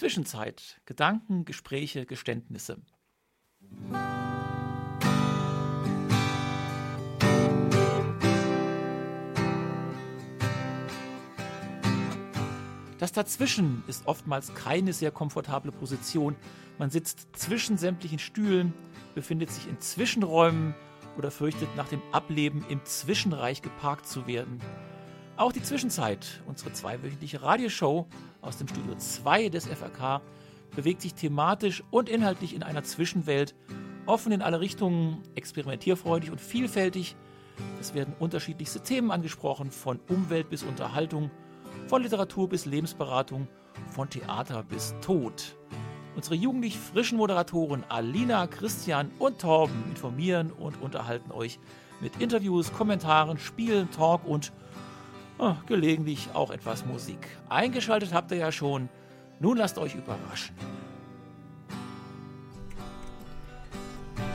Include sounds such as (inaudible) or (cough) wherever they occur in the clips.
Zwischenzeit. Gedanken, Gespräche, Geständnisse. Das Dazwischen ist oftmals keine sehr komfortable Position. Man sitzt zwischen sämtlichen Stühlen, befindet sich in Zwischenräumen oder fürchtet nach dem Ableben im Zwischenreich geparkt zu werden. Auch die Zwischenzeit, unsere zweiwöchentliche Radioshow aus dem Studio 2 des FRK, bewegt sich thematisch und inhaltlich in einer Zwischenwelt, offen in alle Richtungen, experimentierfreudig und vielfältig. Es werden unterschiedlichste Themen angesprochen, von Umwelt bis Unterhaltung, von Literatur bis Lebensberatung, von Theater bis Tod. Unsere jugendlich frischen Moderatoren Alina, Christian und Torben informieren und unterhalten euch mit Interviews, Kommentaren, Spielen, Talk und oh, gelegentlich auch etwas Musik. Eingeschaltet habt ihr ja schon. Nun lasst euch überraschen.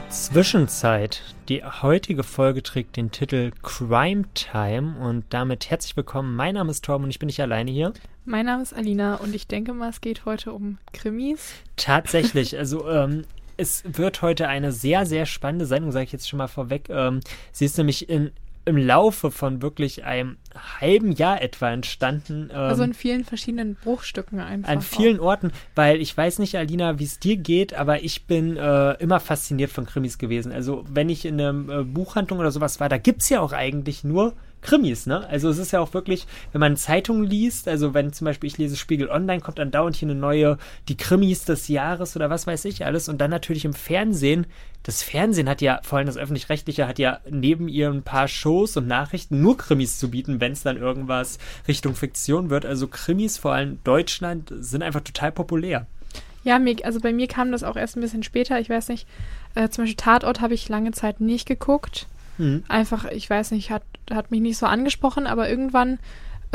Zwischenzeit. Die heutige Folge trägt den Titel Crime Time und damit herzlich willkommen. Mein Name ist Torben und ich bin nicht alleine hier. Mein Name ist Alina und ich denke mal, es geht heute um Krimis. Tatsächlich, (laughs) also ähm, es wird heute eine sehr, sehr spannende Sendung, sage ich jetzt schon mal vorweg. Ähm, sie ist nämlich in im Laufe von wirklich einem halben Jahr etwa entstanden. Ähm, also in vielen verschiedenen Bruchstücken einfach. An vielen auch. Orten, weil ich weiß nicht, Alina, wie es dir geht, aber ich bin äh, immer fasziniert von Krimis gewesen. Also wenn ich in einer äh, Buchhandlung oder sowas war, da gibt es ja auch eigentlich nur Krimis, ne? Also es ist ja auch wirklich, wenn man Zeitungen liest, also wenn zum Beispiel ich lese Spiegel Online, kommt dann dauernd hier eine neue, die Krimis des Jahres oder was weiß ich alles und dann natürlich im Fernsehen. Das Fernsehen hat ja, vor allem das öffentlich-rechtliche, hat ja neben ihr ein paar Shows und Nachrichten nur Krimis zu bieten, wenn es dann irgendwas Richtung Fiktion wird. Also Krimis, vor allem Deutschland, sind einfach total populär. Ja, also bei mir kam das auch erst ein bisschen später. Ich weiß nicht, äh, zum Beispiel Tatort habe ich lange Zeit nicht geguckt. Mhm. Einfach, ich weiß nicht, hat, hat mich nicht so angesprochen, aber irgendwann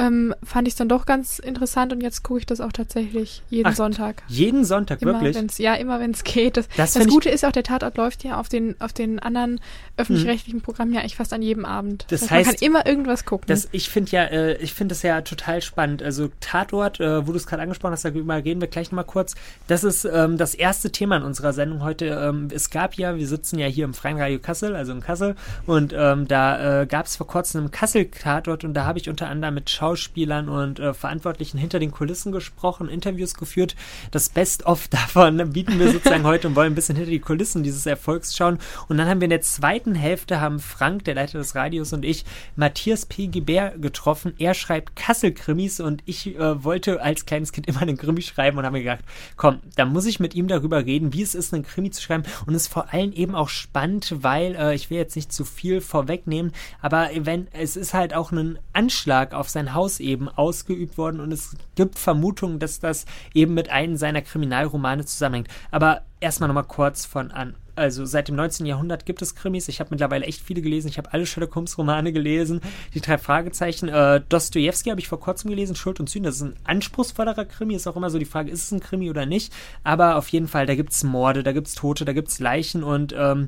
ähm, fand ich es dann doch ganz interessant und jetzt gucke ich das auch tatsächlich jeden Ach, Sonntag. Jeden Sonntag, immer, wirklich? Wenn's, ja, immer wenn es geht. Das, das, das Gute ist auch, der Tatort läuft ja auf den, auf den anderen öffentlich-rechtlichen Programmen ja eigentlich fast an jedem Abend. Das, das heißt, man kann immer irgendwas gucken. Das, ich finde ja, äh, ich finde das ja total spannend. Also Tatort, äh, wo du es gerade angesprochen hast, darüber reden wir gleich nochmal kurz. Das ist ähm, das erste Thema in unserer Sendung heute. Ähm, es gab ja, wir sitzen ja hier im Freien Radio Kassel, also in Kassel, und ähm, da äh, gab es vor kurzem einen Kassel-Tatort und da habe ich unter anderem mit Schauspielern und äh, Verantwortlichen hinter den Kulissen gesprochen, Interviews geführt. Das Best-of (laughs) davon bieten wir sozusagen heute und wollen ein bisschen hinter die Kulissen dieses Erfolgs schauen. Und dann haben wir in der zweiten Hälfte haben Frank, der Leiter des Radios, und ich Matthias P. Gibert getroffen. Er schreibt Kassel-Krimis und ich äh, wollte als kleines Kind immer einen Krimi schreiben und habe mir gedacht, komm, da muss ich mit ihm darüber reden, wie es ist, einen Krimi zu schreiben. Und es ist vor allem eben auch spannend, weil äh, ich will jetzt nicht zu viel vorwegnehmen, aber wenn es ist halt auch ein Anschlag auf sein Haus eben aus ausgeübt worden und es gibt Vermutungen, dass das eben mit einem seiner Kriminalromane zusammenhängt. Aber erstmal nochmal kurz von an. Also seit dem 19. Jahrhundert gibt es Krimis. Ich habe mittlerweile echt viele gelesen. Ich habe alle Sherlock Holmes Romane gelesen. Die drei Fragezeichen. Äh, Dostoevsky habe ich vor kurzem gelesen. Schuld und Sühne. Das ist ein anspruchsvollerer Krimi. Ist auch immer so die Frage, ist es ein Krimi oder nicht? Aber auf jeden Fall, da gibt es Morde, da gibt es Tote, da gibt es Leichen und ähm,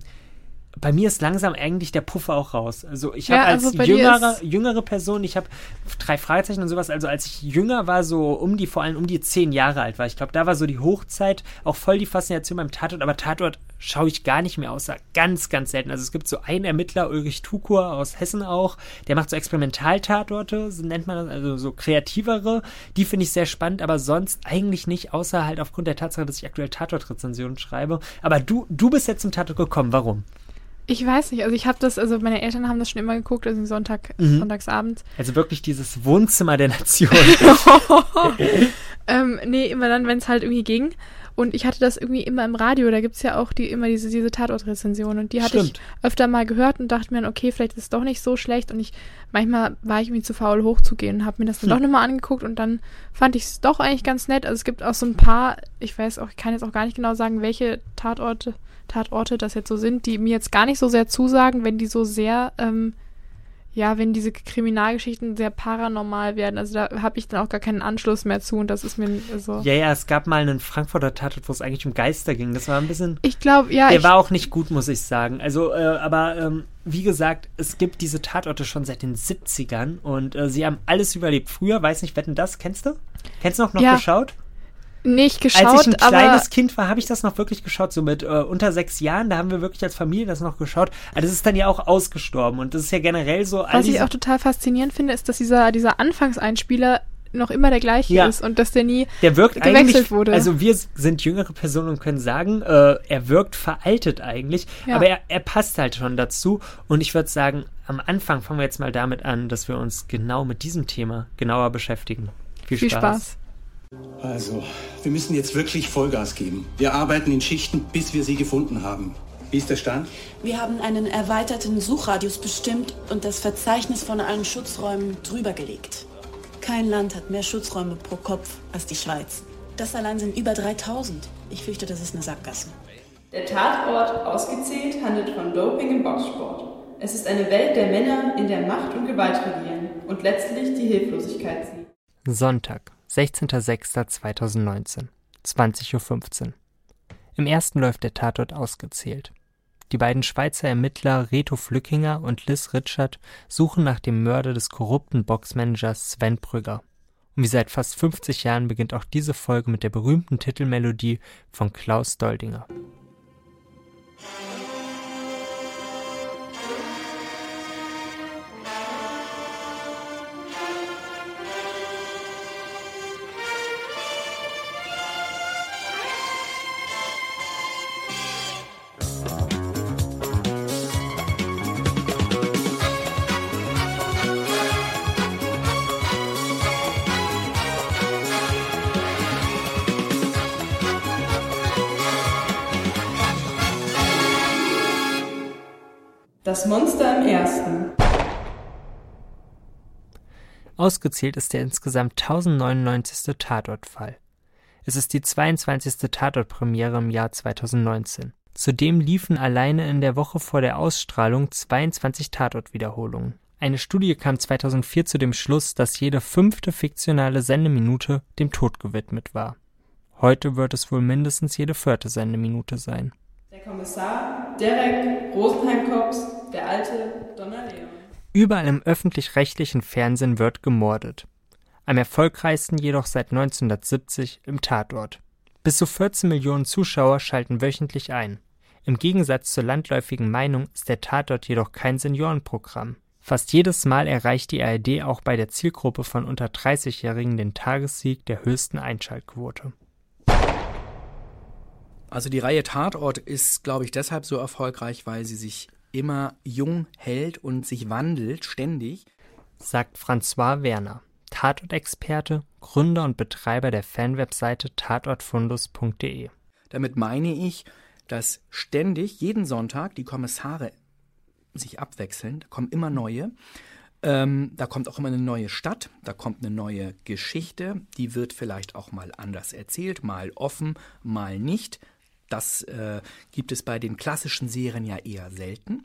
bei mir ist langsam eigentlich der Puffer auch raus. Also ich habe ja, als also jüngere, jüngere Person, ich habe drei Fragezeichen und sowas, also als ich jünger war, so um die, vor allem um die zehn Jahre alt war, ich glaube, da war so die Hochzeit, auch voll die Faszination beim Tatort, aber Tatort schaue ich gar nicht mehr außer ganz, ganz selten. Also es gibt so einen Ermittler, Ulrich Tukur aus Hessen auch, der macht so Experimentaltatorte, so nennt man das, also so kreativere, die finde ich sehr spannend, aber sonst eigentlich nicht, außer halt aufgrund der Tatsache, dass ich aktuell Tatortrezensionen schreibe. Aber du, du bist jetzt zum Tatort gekommen, warum? Ich weiß nicht, also ich habe das, also meine Eltern haben das schon immer geguckt, also Sonntag, mhm. Sonntagsabend. Also wirklich dieses Wohnzimmer der Nation. (laughs) (laughs) ähm, nee, immer dann, wenn es halt irgendwie ging. Und ich hatte das irgendwie immer im Radio, da gibt es ja auch die, immer diese, diese Tatortrezension und die hatte Stimmt. ich öfter mal gehört und dachte mir, okay, vielleicht ist es doch nicht so schlecht und ich, manchmal war ich irgendwie zu faul hochzugehen und habe mir das dann hm. doch nochmal angeguckt und dann fand ich es doch eigentlich ganz nett. Also es gibt auch so ein paar, ich weiß auch, ich kann jetzt auch gar nicht genau sagen, welche Tatorte Tatorte das jetzt so sind, die mir jetzt gar nicht so sehr zusagen, wenn die so sehr, ähm, ja, wenn diese Kriminalgeschichten sehr paranormal werden. Also da habe ich dann auch gar keinen Anschluss mehr zu und das ist mir so. Ja, ja, es gab mal einen Frankfurter Tatort, wo es eigentlich um Geister ging. Das war ein bisschen. Ich glaube, ja. Der ich, war auch nicht gut, muss ich sagen. Also, äh, aber ähm, wie gesagt, es gibt diese Tatorte schon seit den 70ern und äh, sie haben alles überlebt. Früher, weiß nicht, wetten das, kennst du? Kennst du noch, noch ja. geschaut? Nicht geschaut, Als ich ein kleines Kind war, habe ich das noch wirklich geschaut, so mit äh, unter sechs Jahren, da haben wir wirklich als Familie das noch geschaut. Aber das ist dann ja auch ausgestorben und das ist ja generell so. was ich auch total faszinierend finde, ist, dass dieser, dieser Anfangseinspieler noch immer der gleiche Ja. ist und dass der nie Der wirkt gewechselt wurde. also wir sind jüngere Personen und können sagen, äh, er wirkt veraltet eigentlich, Ja. aber er, er passt halt schon dazu. Und ich würde sagen, am Anfang fangen wir jetzt mal damit an, dass wir uns genau mit diesem Thema genauer beschäftigen. Viel, viel Spaß. Also, wir müssen jetzt wirklich Vollgas geben. Wir arbeiten in Schichten, bis wir sie gefunden haben. Wie ist der Stand? Wir haben einen erweiterten Suchradius bestimmt und das Verzeichnis von allen Schutzräumen drüber gelegt. Kein Land hat mehr Schutzräume pro Kopf als die Schweiz. Das allein sind über 3000. Ich fürchte, das ist eine Sackgasse. Der Tatort ausgezählt handelt von Doping im Boxsport. Es ist eine Welt der Männer, in der Macht und Gewalt regieren und letztlich die Hilflosigkeit siegt. Sonntag, 16.06.2019, 20.15 Uhr. Im ersten läuft der Tatort ausgezählt. Die beiden Schweizer Ermittler Reto Flückinger und Liz Richard suchen nach dem Mörder des korrupten Boxmanagers Sven Brügger. Und wie seit fast 50 Jahren beginnt auch diese Folge mit der berühmten Titelmelodie von Klaus Doldinger. Das Monster im ersten. Ausgezählt ist der insgesamt 1099. Tatortfall. Es ist die 22. Tatortpremiere im Jahr 2019. Zudem liefen alleine in der Woche vor der Ausstrahlung 22 Tatortwiederholungen. Eine Studie kam 2004 zu dem Schluss, dass jede fünfte fiktionale Sendeminute dem Tod gewidmet war. Heute wird es wohl mindestens jede vierte Sendeminute sein. Kommissar, Derek Rosenheim-Kops, der alte Donner Leon. Überall im öffentlich-rechtlichen Fernsehen wird gemordet. Am erfolgreichsten jedoch seit 1970 im Tatort. Bis zu 14 Millionen Zuschauer schalten wöchentlich ein. Im Gegensatz zur landläufigen Meinung ist der Tatort jedoch kein Seniorenprogramm. Fast jedes Mal erreicht die ARD auch bei der Zielgruppe von unter 30-Jährigen den Tagessieg der höchsten Einschaltquote. Also die Reihe Tatort ist, glaube ich, deshalb so erfolgreich, weil sie sich immer jung hält und sich wandelt, ständig. Sagt François Werner, Tatortexperte, Gründer und Betreiber der Fanwebseite tatortfundus.de. Damit meine ich, dass ständig, jeden Sonntag, die Kommissare sich abwechseln, da kommen immer neue. Ähm, da kommt auch immer eine neue Stadt, da kommt eine neue Geschichte, die wird vielleicht auch mal anders erzählt, mal offen, mal nicht. Das äh, gibt es bei den klassischen Serien ja eher selten.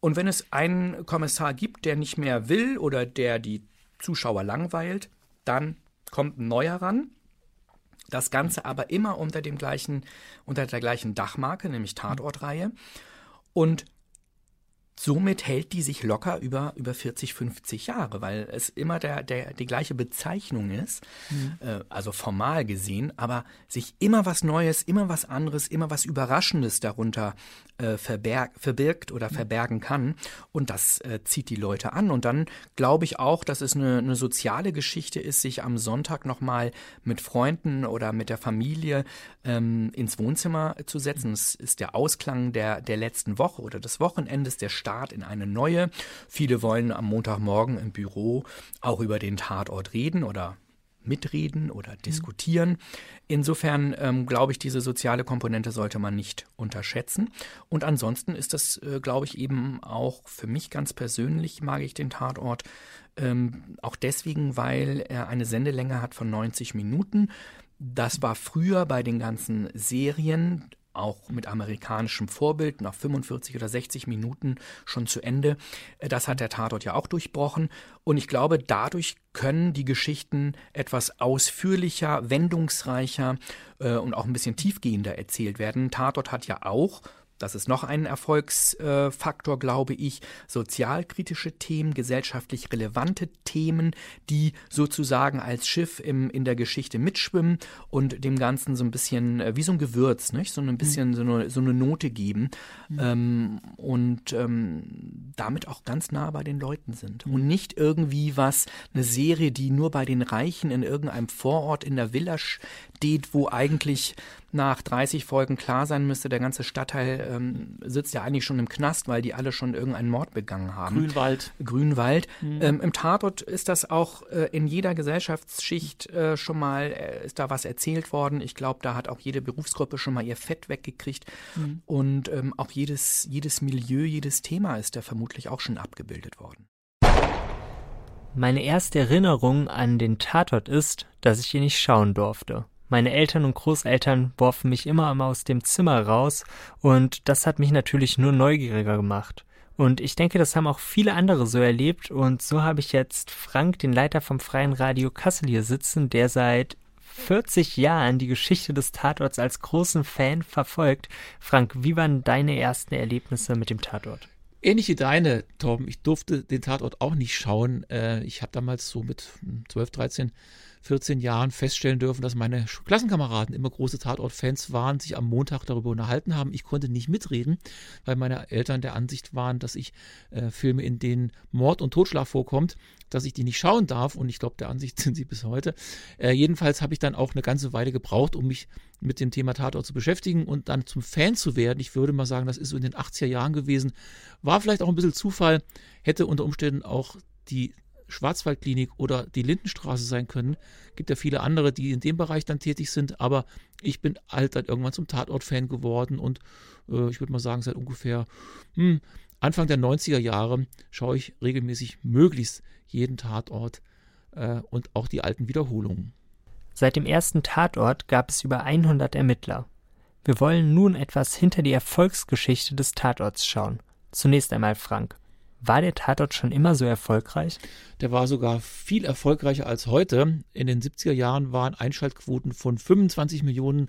Und wenn es einen Kommissar gibt, der nicht mehr will oder der die Zuschauer langweilt, dann kommt ein neuer ran. Das Ganze aber immer unter dem gleichen, unter der gleichen Dachmarke, nämlich Tatortreihe. Und somit hält die sich locker über, über 40, 50 Jahre, weil es immer der, der, die gleiche Bezeichnung ist, äh, also formal gesehen, aber sich immer was Neues, immer was anderes, immer was Überraschendes darunter äh, verberg, verbirgt oder verbergen kann. Und das äh, zieht die Leute an. Und dann glaube ich auch, dass es eine, eine soziale Geschichte ist, sich am Sonntag nochmal mit Freunden oder mit der Familie ähm, ins Wohnzimmer zu setzen. Es ist der Ausklang der, der letzten Woche oder des Wochenendes, der Start in eine neue. Viele wollen am Montagmorgen im Büro auch über den Tatort reden oder mitreden oder diskutieren. Insofern ähm, glaube ich, diese soziale Komponente sollte man nicht unterschätzen. Und ansonsten ist das, äh, glaube ich, eben auch für mich ganz persönlich mag ich den Tatort. Ähm, auch deswegen, weil er eine Sendelänge hat von 90 Minuten. Das war früher bei den ganzen Serien auch mit amerikanischem Vorbild nach 45 oder 60 Minuten schon zu Ende. Äh, Das hat der Tatort ja auch durchbrochen. Und ich glaube, dadurch können die Geschichten etwas ausführlicher, wendungsreicher äh, und auch ein bisschen tiefgehender erzählt werden. Tatort hat ja auch das ist noch ein Erfolgsfaktor, glaube ich, sozialkritische Themen, gesellschaftlich relevante Themen, die sozusagen als Schiff im, in der Geschichte mitschwimmen und dem Ganzen so ein bisschen äh, wie so ein Gewürz, nicht? so ein bisschen mhm. so, eine, so eine Note geben mhm. ähm, und ähm, damit auch ganz nah bei den Leuten sind. Mhm. Und nicht irgendwie was, eine Serie, die nur bei den Reichen in irgendeinem Vorort in der Villa steht, wo eigentlich nach 30 Folgen klar sein müsste, der ganze Stadtteil ähm, sitzt ja eigentlich schon im Knast, weil die alle schon irgendeinen Mord begangen haben. Grünwald. Grünwald. Mhm. Ähm, Im Tatort ist das auch äh, in jeder Gesellschaftsschicht äh, schon mal, äh, ist da was erzählt worden. Ich glaube, da hat auch jede Berufsgruppe schon mal ihr Fett weggekriegt. Mhm. Und ähm, auch jedes, jedes Milieu, jedes Thema ist da vermutlich auch schon abgebildet worden. Meine erste Erinnerung an den Tatort ist, dass ich ihn nicht schauen durfte. Meine Eltern und Großeltern warfen mich immer einmal aus dem Zimmer raus und das hat mich natürlich nur neugieriger gemacht. Und ich denke, das haben auch viele andere so erlebt und so habe ich jetzt Frank, den Leiter vom Freien Radio Kassel hier sitzen, der seit 40 Jahren die Geschichte des Tatorts als großen Fan verfolgt. Frank, wie waren deine ersten Erlebnisse mit dem Tatort? Ähnlich wie deine, Torben. Ich durfte den Tatort auch nicht schauen. Äh, ich habe damals so mit 12, 13 14 Jahren feststellen dürfen, dass meine Klassenkameraden immer große Tatort-Fans waren, sich am Montag darüber unterhalten haben. Ich konnte nicht mitreden, weil meine Eltern der Ansicht waren, dass ich äh, Filme, in denen Mord und Totschlag vorkommt, dass ich die nicht schauen darf. Und ich glaube, der Ansicht (laughs) sind sie bis heute. Äh, jedenfalls habe ich dann auch eine ganze Weile gebraucht, um mich mit dem Thema Tatort zu beschäftigen und dann zum Fan zu werden. Ich würde mal sagen, das ist so in den 80er Jahren gewesen. War vielleicht auch ein bisschen Zufall, hätte unter Umständen auch die Schwarzwaldklinik oder die Lindenstraße sein können. Gibt ja viele andere, die in dem Bereich dann tätig sind, aber ich bin halt dann irgendwann zum Tatort-Fan geworden und äh, ich würde mal sagen, seit ungefähr hm, Anfang der 90er Jahre schaue ich regelmäßig möglichst jeden Tatort äh, und auch die alten Wiederholungen. Seit dem ersten Tatort gab es über 100 Ermittler. Wir wollen nun etwas hinter die Erfolgsgeschichte des Tatorts schauen. Zunächst einmal Frank. War der Tatort schon immer so erfolgreich? Der war sogar viel erfolgreicher als heute. In den 70er Jahren waren Einschaltquoten von 25 Millionen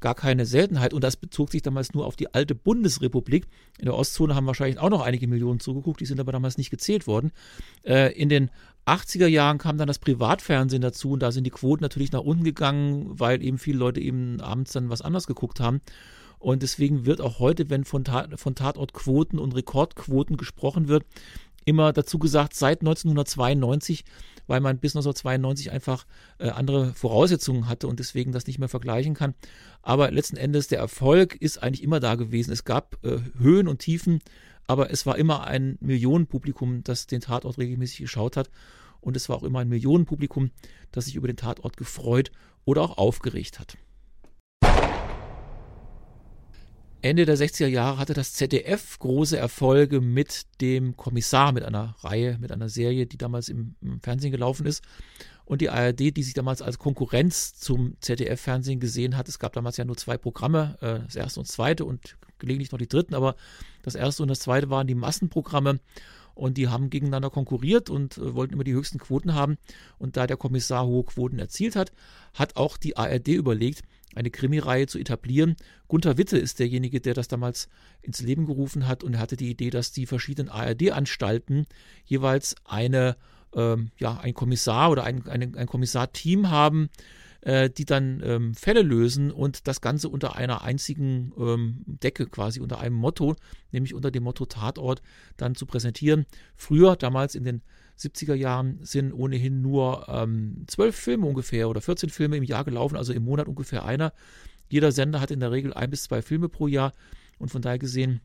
gar keine Seltenheit und das bezog sich damals nur auf die alte Bundesrepublik. In der Ostzone haben wahrscheinlich auch noch einige Millionen zugeguckt, die sind aber damals nicht gezählt worden. Äh, in den 80er Jahren kam dann das Privatfernsehen dazu und da sind die Quoten natürlich nach unten gegangen, weil eben viele Leute eben abends dann was anderes geguckt haben. Und deswegen wird auch heute, wenn von, Tat, von Tatortquoten und Rekordquoten gesprochen wird, immer dazu gesagt, seit 1992, weil man bis 1992 einfach äh, andere Voraussetzungen hatte und deswegen das nicht mehr vergleichen kann. Aber letzten Endes, der Erfolg ist eigentlich immer da gewesen. Es gab äh, Höhen und Tiefen, aber es war immer ein Millionenpublikum, das den Tatort regelmäßig geschaut hat. Und es war auch immer ein Millionenpublikum, das sich über den Tatort gefreut oder auch aufgeregt hat. Ende der 60er Jahre hatte das ZDF große Erfolge mit dem Kommissar, mit einer Reihe, mit einer Serie, die damals im, im Fernsehen gelaufen ist. Und die ARD, die sich damals als Konkurrenz zum ZDF-Fernsehen gesehen hat. Es gab damals ja nur zwei Programme, äh, das erste und das zweite und gelegentlich noch die dritten, aber das erste und das zweite waren die Massenprogramme und die haben gegeneinander konkurriert und äh, wollten immer die höchsten Quoten haben. Und da der Kommissar hohe Quoten erzielt hat, hat auch die ARD überlegt, eine Krimireihe zu etablieren. Gunther Witte ist derjenige, der das damals ins Leben gerufen hat und er hatte die Idee, dass die verschiedenen ARD-Anstalten jeweils eine, ähm, ja, ein Kommissar oder ein, ein, ein Kommissarteam haben, äh, die dann ähm, Fälle lösen und das Ganze unter einer einzigen ähm, Decke, quasi unter einem Motto, nämlich unter dem Motto Tatort, dann zu präsentieren. Früher, damals in den 70er Jahren sind ohnehin nur ähm, zwölf Filme ungefähr oder 14 Filme im Jahr gelaufen, also im Monat ungefähr einer. Jeder Sender hat in der Regel ein bis zwei Filme pro Jahr und von daher gesehen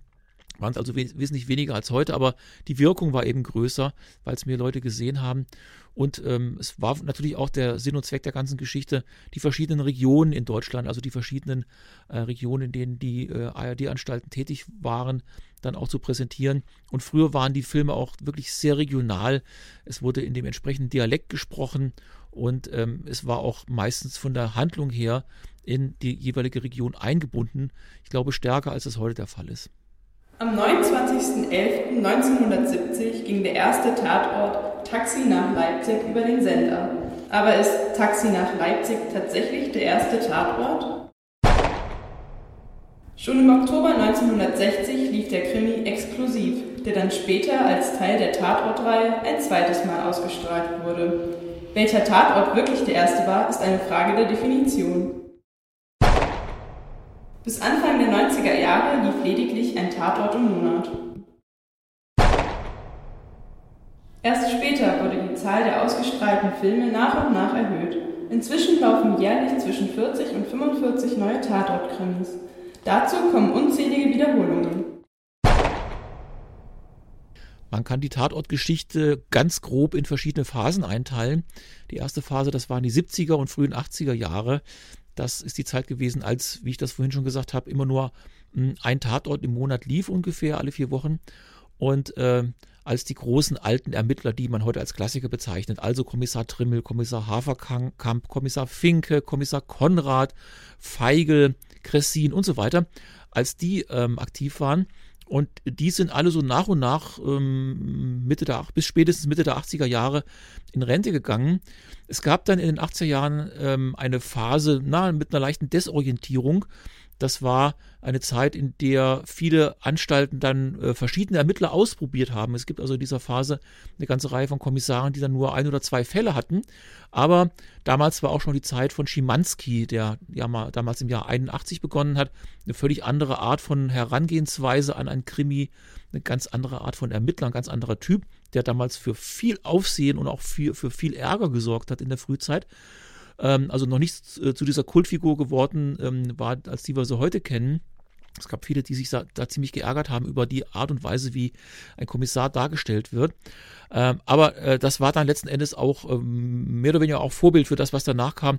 waren es also wes wesentlich weniger als heute, aber die Wirkung war eben größer, weil es mehr Leute gesehen haben. Und ähm, es war natürlich auch der Sinn und Zweck der ganzen Geschichte, die verschiedenen Regionen in Deutschland, also die verschiedenen äh, Regionen, in denen die äh, ARD-Anstalten tätig waren, dann auch zu präsentieren. Und früher waren die Filme auch wirklich sehr regional. Es wurde in dem entsprechenden Dialekt gesprochen und ähm, es war auch meistens von der Handlung her in die jeweilige Region eingebunden. Ich glaube, stärker als es heute der Fall ist. Am 29.11.1970 ging der erste Tatort Taxi nach Leipzig über den Sender. Aber ist Taxi nach Leipzig tatsächlich der erste Tatort? Schon im Oktober 1960 lief der Krimi Exklusiv, der dann später als Teil der Tatortreihe ein zweites Mal ausgestrahlt wurde. Welcher Tatort wirklich der erste war, ist eine Frage der Definition. Bis Anfang der 90er Jahre lief lediglich ein Tatort im Monat. Erst später wurde die Zahl der ausgestrahlten Filme nach und nach erhöht. Inzwischen laufen jährlich zwischen 40 und 45 neue Tatortkrimis. Dazu kommen unzählige Wiederholungen. Man kann die Tatortgeschichte ganz grob in verschiedene Phasen einteilen. Die erste Phase, das waren die 70er und frühen 80er Jahre. Das ist die Zeit gewesen, als, wie ich das vorhin schon gesagt habe, immer nur hm, ein Tatort im Monat lief, ungefähr alle vier Wochen. Und äh, als die großen alten Ermittler, die man heute als Klassiker bezeichnet, also Kommissar Trimmel, Kommissar Haferkamp, Kommissar Finke, Kommissar Konrad, Feigl, Kressin und so weiter, als die ähm, aktiv waren. Und die sind alle so nach und nach ähm, Mitte der, bis spätestens Mitte der 80er Jahre in Rente gegangen. Es gab dann in den 80er Jahren ähm, eine Phase na, mit einer leichten Desorientierung das war eine Zeit, in der viele Anstalten dann äh, verschiedene Ermittler ausprobiert haben. Es gibt also in dieser Phase eine ganze Reihe von Kommissaren, die dann nur ein oder zwei Fälle hatten. Aber damals war auch schon die Zeit von Schimanski, der ja mal damals im Jahr 81 begonnen hat. Eine völlig andere Art von Herangehensweise an ein Krimi, eine ganz andere Art von Ermittler, ein ganz anderer Typ, der damals für viel Aufsehen und auch für, für viel Ärger gesorgt hat in der Frühzeit ähm, also noch nicht äh, zu dieser Kultfigur geworden ähm, war, als die wir sie heute kennen. Es gab viele, die sich da, da, ziemlich geärgert haben über die Art und Weise, wie ein Kommissar dargestellt wird. Ähm, aber äh, das war dann letzten Endes auch ähm, mehr oder weniger auch Vorbild für das, was danach kam.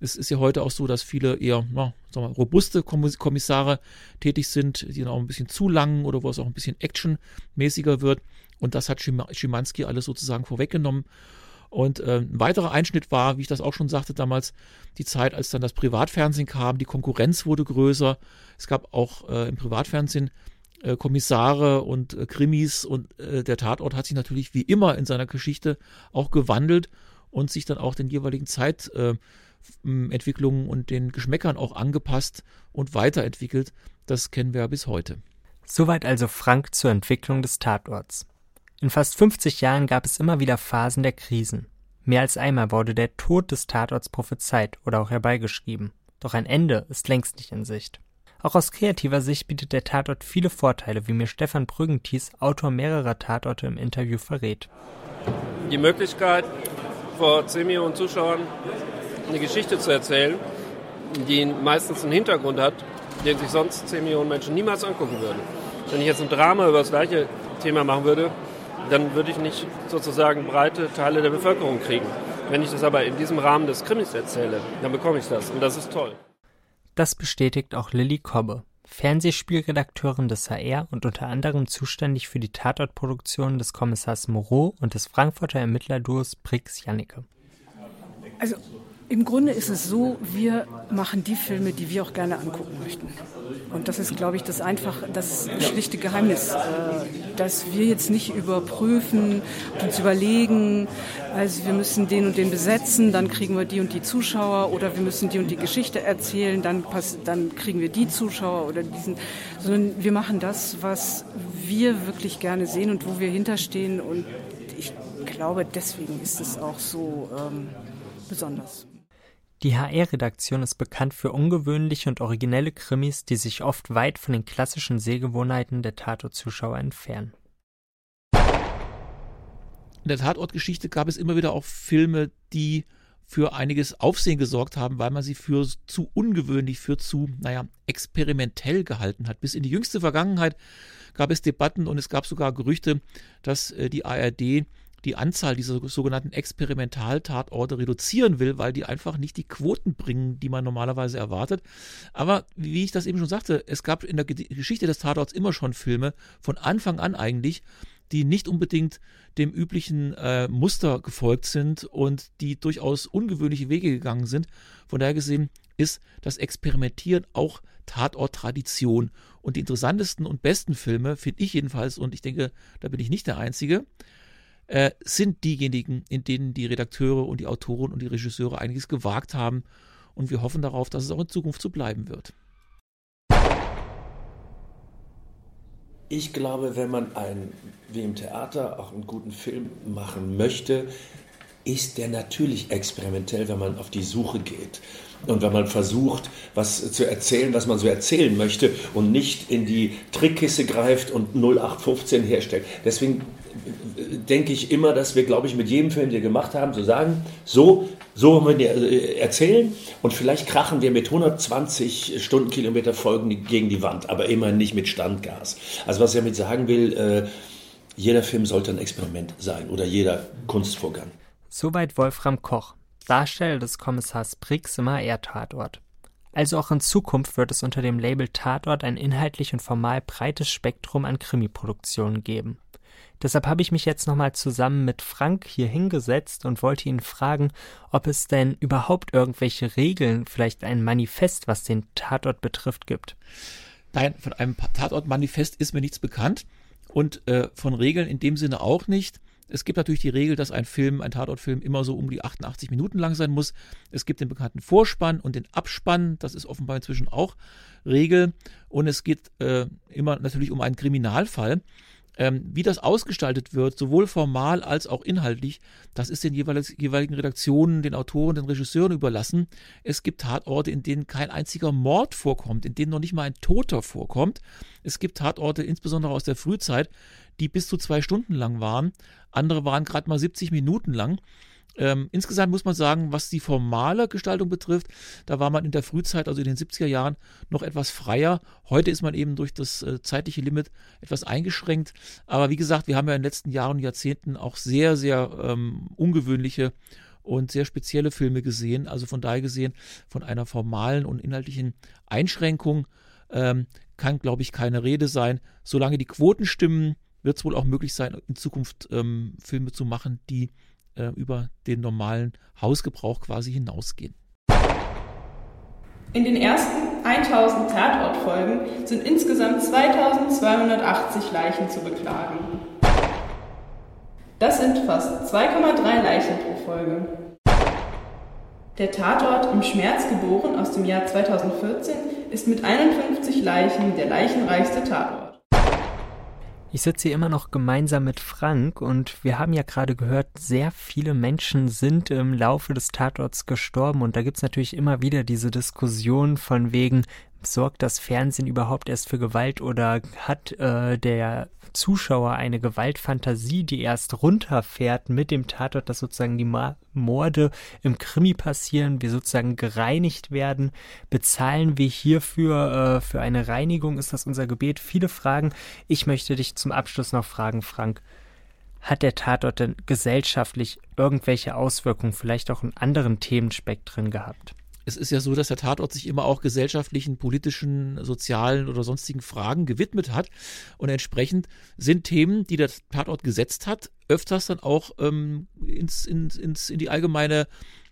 Es ist ja heute auch so, dass viele eher na, sagen wir, robuste Kommissare tätig sind, die dann auch ein bisschen zu lang oder wo es auch ein bisschen actionmäßiger wird. Und das hat Schimanski alles sozusagen vorweggenommen. Und äh, ein weiterer Einschnitt war, wie ich das auch schon sagte damals, die Zeit, als dann das Privatfernsehen kam, die Konkurrenz wurde größer. Es gab auch äh, im Privatfernsehen äh, Kommissare und äh, Krimis und äh, der Tatort hat sich natürlich wie immer in seiner Geschichte auch gewandelt und sich dann auch den jeweiligen Zeitentwicklungen und den Geschmäckern auch angepasst und weiterentwickelt. Das kennen wir ja bis heute. Soweit also Frank zur Entwicklung des Tatorts. In fast 50 Jahren gab es immer wieder Phasen der Krisen. Mehr als einmal wurde der Tod des Tatorts prophezeit oder auch herbeigeschrieben. Doch ein Ende ist längst nicht in Sicht. Auch aus kreativer Sicht bietet der Tatort viele Vorteile, wie mir Stefan Brüggenties, Autor mehrerer Tatorte, im Interview verrät. Die Möglichkeit, vor 10 Millionen Zuschauern eine Geschichte zu erzählen, die meistens einen Hintergrund hat, den sich sonst 10 Millionen Menschen niemals angucken würden. Wenn ich jetzt ein Drama über das gleiche Thema machen würde, dann würde ich nicht sozusagen breite Teile der Bevölkerung kriegen. Wenn ich das aber in diesem Rahmen des Krimis erzähle, dann bekomme ich das und das ist toll. Das bestätigt auch Lilly Kobbe, Fernsehspielredakteurin des HR und unter anderem zuständig für die Tatortproduktion des Kommissars Moreau und des Frankfurter Ermittlerduos Brix Jannike. Also im Grunde ist es so, wir machen die Filme, die wir auch gerne angucken möchten. Und das ist, glaube ich, das einfach, das schlichte Geheimnis, äh, dass wir jetzt nicht überprüfen, uns überlegen, also wir müssen den und den besetzen, dann kriegen wir die und die Zuschauer oder wir müssen die und die Geschichte erzählen, dann, dann kriegen wir die Zuschauer oder diesen, sondern wir machen das, was wir wirklich gerne sehen und wo wir hinterstehen und ich glaube, deswegen ist es auch so ähm, besonders. Die HR-Redaktion ist bekannt für ungewöhnliche und originelle Krimis, die sich oft weit von den klassischen Sehgewohnheiten der Tatort-Zuschauer entfernen. In der Tatortgeschichte gab es immer wieder auch Filme, die für einiges Aufsehen gesorgt haben, weil man sie für zu ungewöhnlich, für zu, naja, experimentell gehalten hat. Bis in die jüngste Vergangenheit gab es Debatten und es gab sogar Gerüchte, dass äh, die ARD die Anzahl dieser sogenannten Experimentaltatorte reduzieren will, weil die einfach nicht die Quoten bringen, die man normalerweise erwartet. Aber wie ich das eben schon sagte, es gab in der Geschichte des Tatorts immer schon Filme, von Anfang an eigentlich, die nicht unbedingt dem üblichen äh, Muster gefolgt sind und die durchaus ungewöhnliche Wege gegangen sind. Von daher gesehen ist das Experimentieren auch Tatort-Tradition. Und die interessantesten und besten Filme, finde ich jedenfalls, und ich denke, da bin ich nicht der Einzige, äh, sind diejenigen, in denen die Redakteure und die Autoren und die Regisseure einiges gewagt haben. Und wir hoffen darauf, dass es auch in Zukunft so bleiben wird. Ich glaube, wenn man ein, wie im Theater auch einen guten Film machen möchte, ist der natürlich experimentell, wenn man auf die Suche geht. Und wenn man versucht, was zu erzählen, was man so erzählen möchte und nicht in die Trickkiste greift und 0815 herstellt. Deswegen denke ich immer, dass wir, glaube ich, mit jedem Film, den wir gemacht haben, so sagen, so, so wollen wir äh, erzählen und vielleicht krachen wir mit 120 Stundenkilometer Folgen gegen die Wand, aber immer nicht mit Standgas. Also was ich damit sagen will, äh, jeder Film sollte ein Experiment sein oder jeder Kunstvorgang. Soweit Wolfram Koch, Darsteller des Kommissars Briggs im AR-Tatort. Also auch in Zukunft wird es unter dem Label Tatort ein inhaltlich und formal breites Spektrum an Krimiproduktionen geben. Deshalb habe ich mich jetzt nochmal zusammen mit Frank hier hingesetzt und wollte ihn fragen, ob es denn überhaupt irgendwelche Regeln, vielleicht ein Manifest, was den Tatort betrifft, gibt. Nein, von einem Tatortmanifest ist mir nichts bekannt und äh, von Regeln in dem Sinne auch nicht. Es gibt natürlich die Regel, dass ein Film, ein Tatortfilm immer so um die 88 Minuten lang sein muss. Es gibt den bekannten Vorspann und den Abspann. Das ist offenbar inzwischen auch Regel. Und es geht äh, immer natürlich um einen Kriminalfall. Ähm, wie das ausgestaltet wird, sowohl formal als auch inhaltlich, das ist den jeweiligen Redaktionen, den Autoren, den Regisseuren überlassen. Es gibt Tatorte, in denen kein einziger Mord vorkommt, in denen noch nicht mal ein Toter vorkommt. Es gibt Tatorte, insbesondere aus der Frühzeit, die bis zu zwei Stunden lang waren. Andere waren gerade mal 70 Minuten lang. Ähm, insgesamt muss man sagen, was die formale Gestaltung betrifft, da war man in der Frühzeit, also in den 70er Jahren, noch etwas freier. Heute ist man eben durch das äh, zeitliche Limit etwas eingeschränkt. Aber wie gesagt, wir haben ja in den letzten Jahren und Jahrzehnten auch sehr, sehr ähm, ungewöhnliche und sehr spezielle Filme gesehen. Also von daher gesehen, von einer formalen und inhaltlichen Einschränkung ähm, kann, glaube ich, keine Rede sein. Solange die Quoten stimmen, wird es wohl auch möglich sein, in Zukunft ähm, Filme zu machen, die äh, über den normalen Hausgebrauch quasi hinausgehen. In den ersten 1000 Tatortfolgen sind insgesamt 2280 Leichen zu beklagen. Das sind fast 2,3 Leichen pro Folge. Der Tatort im Schmerz geboren aus dem Jahr 2014 ist mit 51 Leichen der leichenreichste Tatort. Ich sitze hier immer noch gemeinsam mit Frank und wir haben ja gerade gehört, sehr viele Menschen sind im Laufe des Tatorts gestorben. Und da gibt's natürlich immer wieder diese Diskussion von wegen, sorgt das Fernsehen überhaupt erst für Gewalt oder hat äh, der Zuschauer eine Gewaltfantasie, die erst runterfährt mit dem Tatort, dass sozusagen die Morde im Krimi passieren, wir sozusagen gereinigt werden. Bezahlen wir hierfür äh, für eine Reinigung? Ist das unser Gebet? Viele Fragen. Ich möchte dich zum Abschluss noch fragen, Frank. Hat der Tatort denn gesellschaftlich irgendwelche Auswirkungen, vielleicht auch in anderen Themenspektren gehabt? Es ist ja so, dass der Tatort sich immer auch gesellschaftlichen, politischen, sozialen oder sonstigen Fragen gewidmet hat. Und entsprechend sind Themen, die der Tatort gesetzt hat, öfters dann auch ähm, ins, ins, ins, in die allgemeine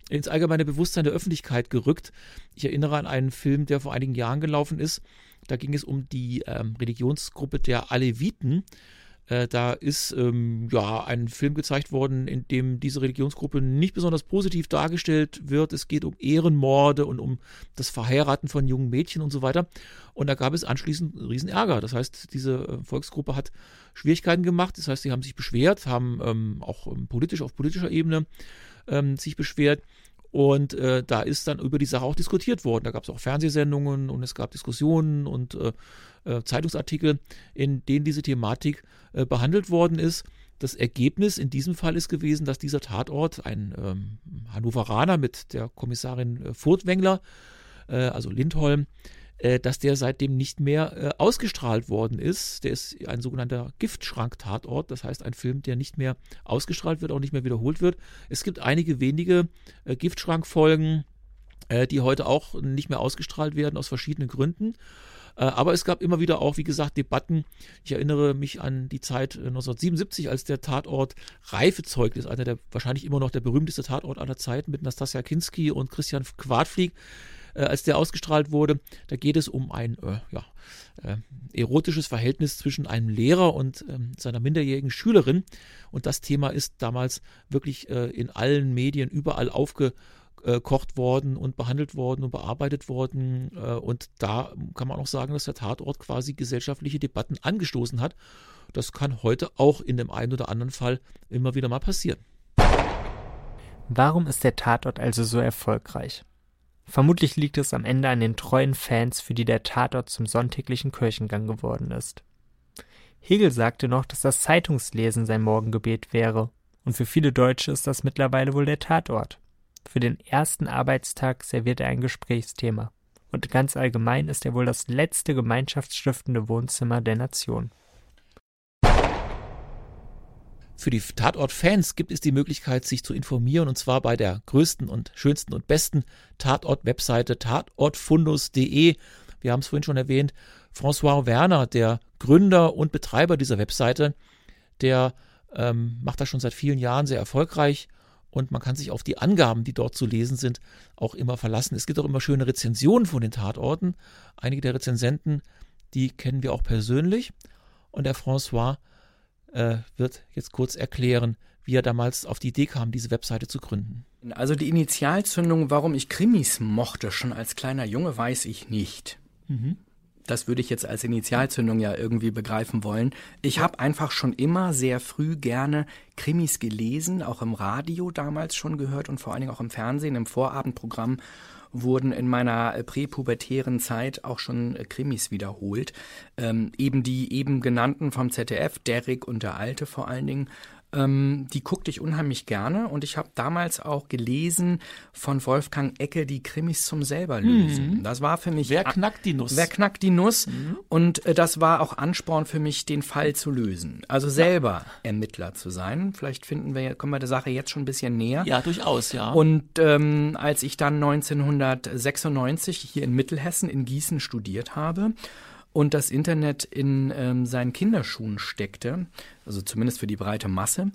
ins allgemeine Bewusstsein der Öffentlichkeit gerückt. Ich erinnere an einen Film, der vor einigen Jahren gelaufen ist. Da ging es um die ähm, Religionsgruppe der Aleviten. Äh, da ist ähm, ja ein Film gezeigt worden, in dem diese Religionsgruppe nicht besonders positiv dargestellt wird. Es geht um Ehrenmorde und um das Verheiraten von jungen Mädchen und so weiter. Und da gab es anschließend riesen Ärger. Das heißt, diese äh, Volksgruppe hat Schwierigkeiten gemacht. Das heißt, sie haben sich beschwert, haben ähm, auch ähm, politisch auf politischer Ebene ähm, sich beschwert. Und äh, da ist dann über die Sache auch diskutiert worden. Da gab es auch Fernsehsendungen und es gab Diskussionen und äh, äh, Zeitungsartikel, in denen diese Thematik äh, behandelt worden ist. Das Ergebnis in diesem Fall ist gewesen, dass dieser Tatort, ein ähm, Hannoveraner mit der Kommissarin äh, Furtwängler, äh, also Lindholm, äh, dass der seitdem nicht mehr äh, ausgestrahlt worden ist. Der ist ein sogenannter Giftschrank-Tatort, das heißt ein Film, der nicht mehr ausgestrahlt wird, auch nicht mehr wiederholt wird. Es gibt einige wenige äh, Giftschrank-Folgen, äh, die heute auch nicht mehr ausgestrahlt werden, aus verschiedenen Gründen. Äh, aber es gab immer wieder auch, wie gesagt, Debatten. Ich erinnere mich an die Zeit 1977, als der Tatort Reifezeugnis, einer der wahrscheinlich immer noch der berühmteste Tatort aller Zeiten mit Nastasia Kinski und Christian Quadflieg, äh, als der ausgestrahlt wurde. Da geht es um ein äh, ja, äh, erotisches Verhältnis zwischen einem Lehrer und ähm, seiner minderjährigen Schülerin. Und das Thema ist damals wirklich äh, in allen Medien überall aufge abgekocht worden und behandelt worden und bearbeitet worden. Äh, und da kann man auch sagen, dass der Tatort quasi gesellschaftliche Debatten angestoßen hat. Das kann heute auch in dem einen oder anderen Fall immer wieder mal passieren. Warum ist der Tatort also so erfolgreich? Vermutlich liegt es am Ende an den treuen Fans, für die der Tatort zum sonntäglichen Kirchengang geworden ist. Hegel sagte noch, dass das Zeitungslesen sein Morgengebet wäre, und für viele Deutsche ist das mittlerweile wohl der Tatort. Für den ersten Arbeitstag serviert er ein Gesprächsthema, und ganz allgemein ist er wohl das letzte gemeinschaftsstiftende Wohnzimmer der Nation. Für die Tatort-Fans gibt es die Möglichkeit, sich zu informieren, und zwar bei der größten und schönsten und besten Tatort-Webseite tatortfundus.de. Wir haben es vorhin schon erwähnt, François Werner, der Gründer und Betreiber dieser Webseite, der ähm, macht das schon seit vielen Jahren sehr erfolgreich und man kann sich auf die Angaben, die dort zu lesen sind, auch immer verlassen. Es gibt auch immer schöne Rezensionen von den Tatorten. Einige der Rezensenten, die kennen wir auch persönlich. Und der François äh, wird jetzt kurz erklären, wie er damals auf die Idee kam, diese Webseite zu gründen. Also die Initialzündung, warum ich Krimis mochte, schon als kleiner Junge, weiß ich nicht. Mhm. Das würde ich jetzt als Initialzündung ja irgendwie begreifen wollen. Ich habe einfach schon immer sehr früh gerne Krimis gelesen, auch im Radio damals schon gehört und vor allen Dingen auch im Fernsehen, im Vorabendprogramm wurden in meiner äh, präpubertären Zeit auch schon äh, Krimis wiederholt. Ähm, eben die eben genannten vom ZDF, Derrick und der Alte vor allen Dingen, ähm, die guckte ich unheimlich gerne und ich habe damals auch gelesen von Wolfgang Ecke die Krimis zum selberlösen. Mhm. Das war für mich. Wer knackt die Nuss? Wer knackt die Nuss? Mhm. Und äh, das war auch Ansporn für mich, den Fall zu lösen. Also selber ja. Ermittler zu sein. Vielleicht finden wir, kommen wir der Sache jetzt schon ein bisschen näher. Ja, durchaus, ja. Und ähm, als ich dann 1996 hier in Mittelhessen in Gießen studiert habe, und das Internet in ähm, seinen Kinderschuhen steckte, also zumindest für die breite Masse,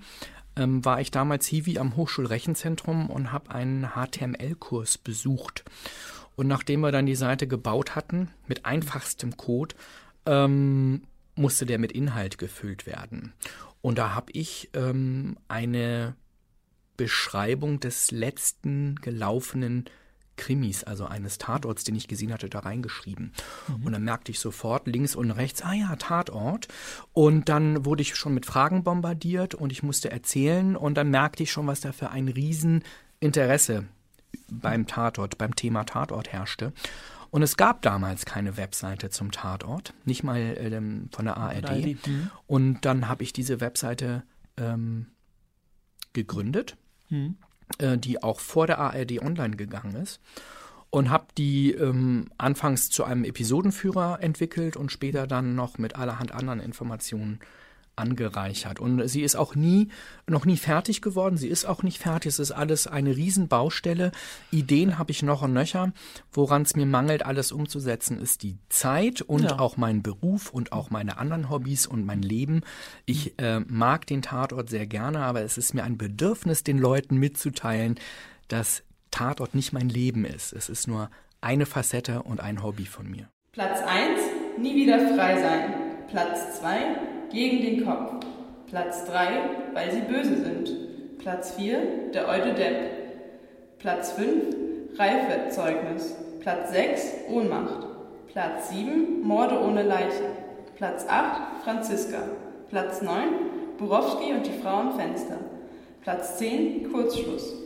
ähm, war ich damals Hiwi am Hochschulrechenzentrum und habe einen HTML-Kurs besucht. Und nachdem wir dann die Seite gebaut hatten, mit einfachstem Code, ähm, musste der mit Inhalt gefüllt werden. Und da habe ich ähm, eine Beschreibung des letzten gelaufenen Krimis, also eines Tatorts, den ich gesehen hatte, da reingeschrieben. Mhm. Und dann merkte ich sofort links und rechts, ah ja, Tatort. Und dann wurde ich schon mit Fragen bombardiert und ich musste erzählen und dann merkte ich schon, was da für ein Rieseninteresse beim Tatort, beim Thema Tatort herrschte. Und es gab damals keine Webseite zum Tatort, nicht mal ähm, von der ARD. Mhm. Und dann habe ich diese Webseite ähm, gegründet. Mhm. Äh, die auch vor der ARD online gegangen ist. Und habe die ähm, anfangs zu einem Episodenführer entwickelt und später dann noch mit allerhand anderen Informationen angereichert. Und sie ist auch nie, noch nie fertig geworden. Sie ist auch nicht fertig. Es ist alles eine Riesenbaustelle. Ideen habe ich noch und nöcher. Woran es mir mangelt, alles umzusetzen, ist die Zeit und ja. auch mein Beruf und auch meine anderen Hobbys und mein Leben. Ich äh, mag den Tatort sehr gerne, aber es ist mir ein Bedürfnis, den Leuten mitzuteilen, dass Tatort nicht mein Leben ist. Es ist nur eine Facette und ein Hobby von mir. Platz 1, nie wieder frei sein. Platz 2, gegen den Kopf. Platz 3, weil sie böse sind. Platz 4, der Eude Depp. Platz 5, Reifezeugnis. Platz 6, Ohnmacht. Platz 7, Morde ohne Leiche. Platz 8, Franziska. Platz 9, Borowski und die Frau am Fenster. Platz 10, Kurzschluss.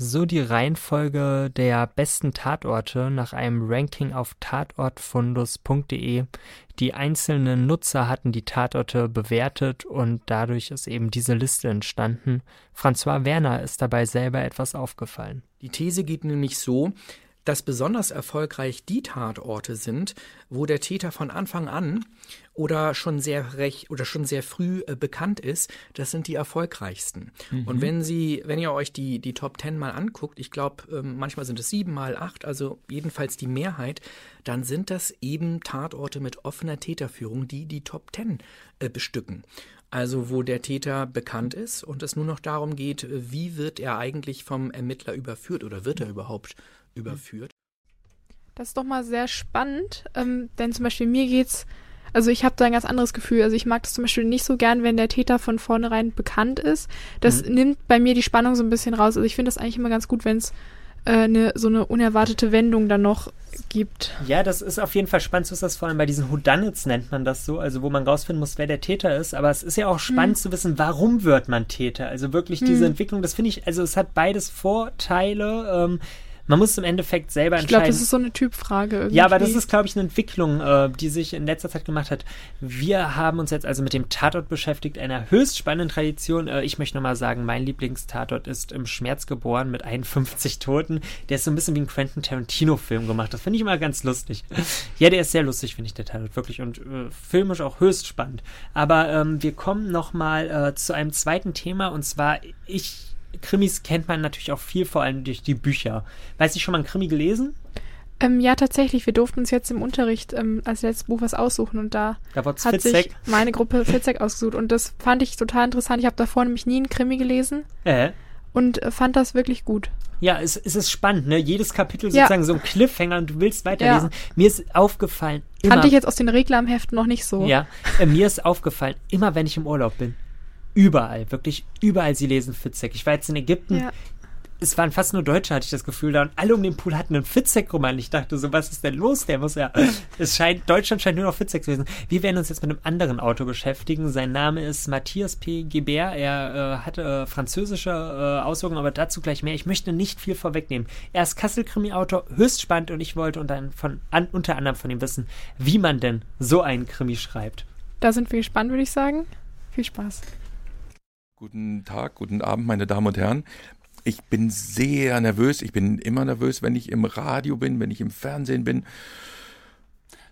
So die Reihenfolge der besten Tatorte nach einem Ranking auf tatortfundus.de. Die einzelnen Nutzer hatten die Tatorte bewertet und dadurch ist eben diese Liste entstanden. François Werner ist dabei selber etwas aufgefallen. Die These geht nämlich so, dass besonders erfolgreich die Tatorte sind, wo der Täter von Anfang an oder schon sehr recht oder schon sehr früh äh, bekannt ist, das sind die erfolgreichsten. Mhm. Und wenn Sie, wenn ihr euch die, die Top Ten mal anguckt, ich glaube, ähm, manchmal sind es sieben mal acht, also jedenfalls die Mehrheit, dann sind das eben Tatorte mit offener Täterführung, die die Top Ten äh, bestücken. Also wo der Täter bekannt ist und es nur noch darum geht, wie wird er eigentlich vom Ermittler überführt oder wird er überhaupt überführt. Das ist doch mal sehr spannend, ähm, denn zum Beispiel mir geht's, also ich habe da ein ganz anderes Gefühl. Also ich mag das zum Beispiel nicht so gern, wenn der Täter von vornherein bekannt ist. Das mhm. nimmt bei mir die Spannung so ein bisschen raus. Also ich finde das eigentlich immer ganz gut, wenn es äh, eine, so eine unerwartete Wendung dann noch gibt. Ja, das ist auf jeden Fall spannend. So ist das vor allem bei diesen Whodunits nennt man das so, also wo man rausfinden muss, wer der Täter ist. Aber es ist ja auch spannend hm. zu wissen, warum wird man Täter? Also wirklich diese Entwicklung, das finde ich, also es hat beides Vorteile. Ähm, man muss im Endeffekt selber entscheiden. Ich glaube, das ist so eine Typfrage irgendwie. Ja, aber das ist, glaube ich, eine Entwicklung, äh, die sich in letzter Zeit gemacht hat. Wir haben uns jetzt also mit dem Tatort beschäftigt, einer höchst spannenden Tradition. Äh, ich möchte nochmal sagen, mein Lieblingstatort ist im Schmerz geboren mit 51 Toten. Der ist so ein bisschen wie ein Quentin Tarantino-Film gemacht. Das finde ich immer ganz lustig. ja, der ist sehr lustig, finde ich, der Tatort, wirklich. Und äh, filmisch auch höchst spannend. Aber ähm, wir kommen nochmal äh, zu einem zweiten Thema. Und zwar, ich Krimis kennt man natürlich auch viel, vor allem durch die Bücher. Weißt du schon mal ein Krimi gelesen? Ähm, ja, tatsächlich. Wir durften uns jetzt im Unterricht ähm, als letztes Buch was aussuchen und da, da hat Fitzek. sich meine Gruppe (laughs) Fitzek ausgesucht und das fand ich total interessant. Ich habe davor nämlich nie einen Krimi gelesen äh. und äh, fand das wirklich gut. Ja, es, es ist spannend, ne? Jedes Kapitel ja. sozusagen so ein Cliffhanger und du willst weiterlesen. Ja. Mir ist aufgefallen. Immer, Kannte ich jetzt aus den Reklamheften noch nicht so. Ja, äh, mir ist aufgefallen, immer wenn ich im Urlaub bin, überall, wirklich überall, sie lesen Fitzek. Ich war jetzt in Ägypten. Ja. Es waren fast nur Deutsche, hatte ich das Gefühl, da und alle um den Pool hatten einen Fitzek-Roman. Ich dachte so, was ist denn los? Der muss ja. Es scheint, Deutschland scheint nur noch Fitzek zu lesen. Wir werden uns jetzt mit einem anderen Autor beschäftigen. Sein Name ist Matthias P. Gebert. Er äh, hatte äh, französische äh, Auswirkungen, aber dazu gleich mehr. Ich möchte nicht viel vorwegnehmen. Er ist Kassel-Krimi-Autor, höchst spannend und ich wollte unter, von, an, unter anderem von ihm wissen, wie man denn so einen Krimi schreibt. Da sind wir gespannt, würde ich sagen. Viel Spaß. Guten Tag, guten Abend, meine Damen und Herren. Ich bin sehr nervös. Ich bin immer nervös, wenn ich im Radio bin, wenn ich im Fernsehen bin.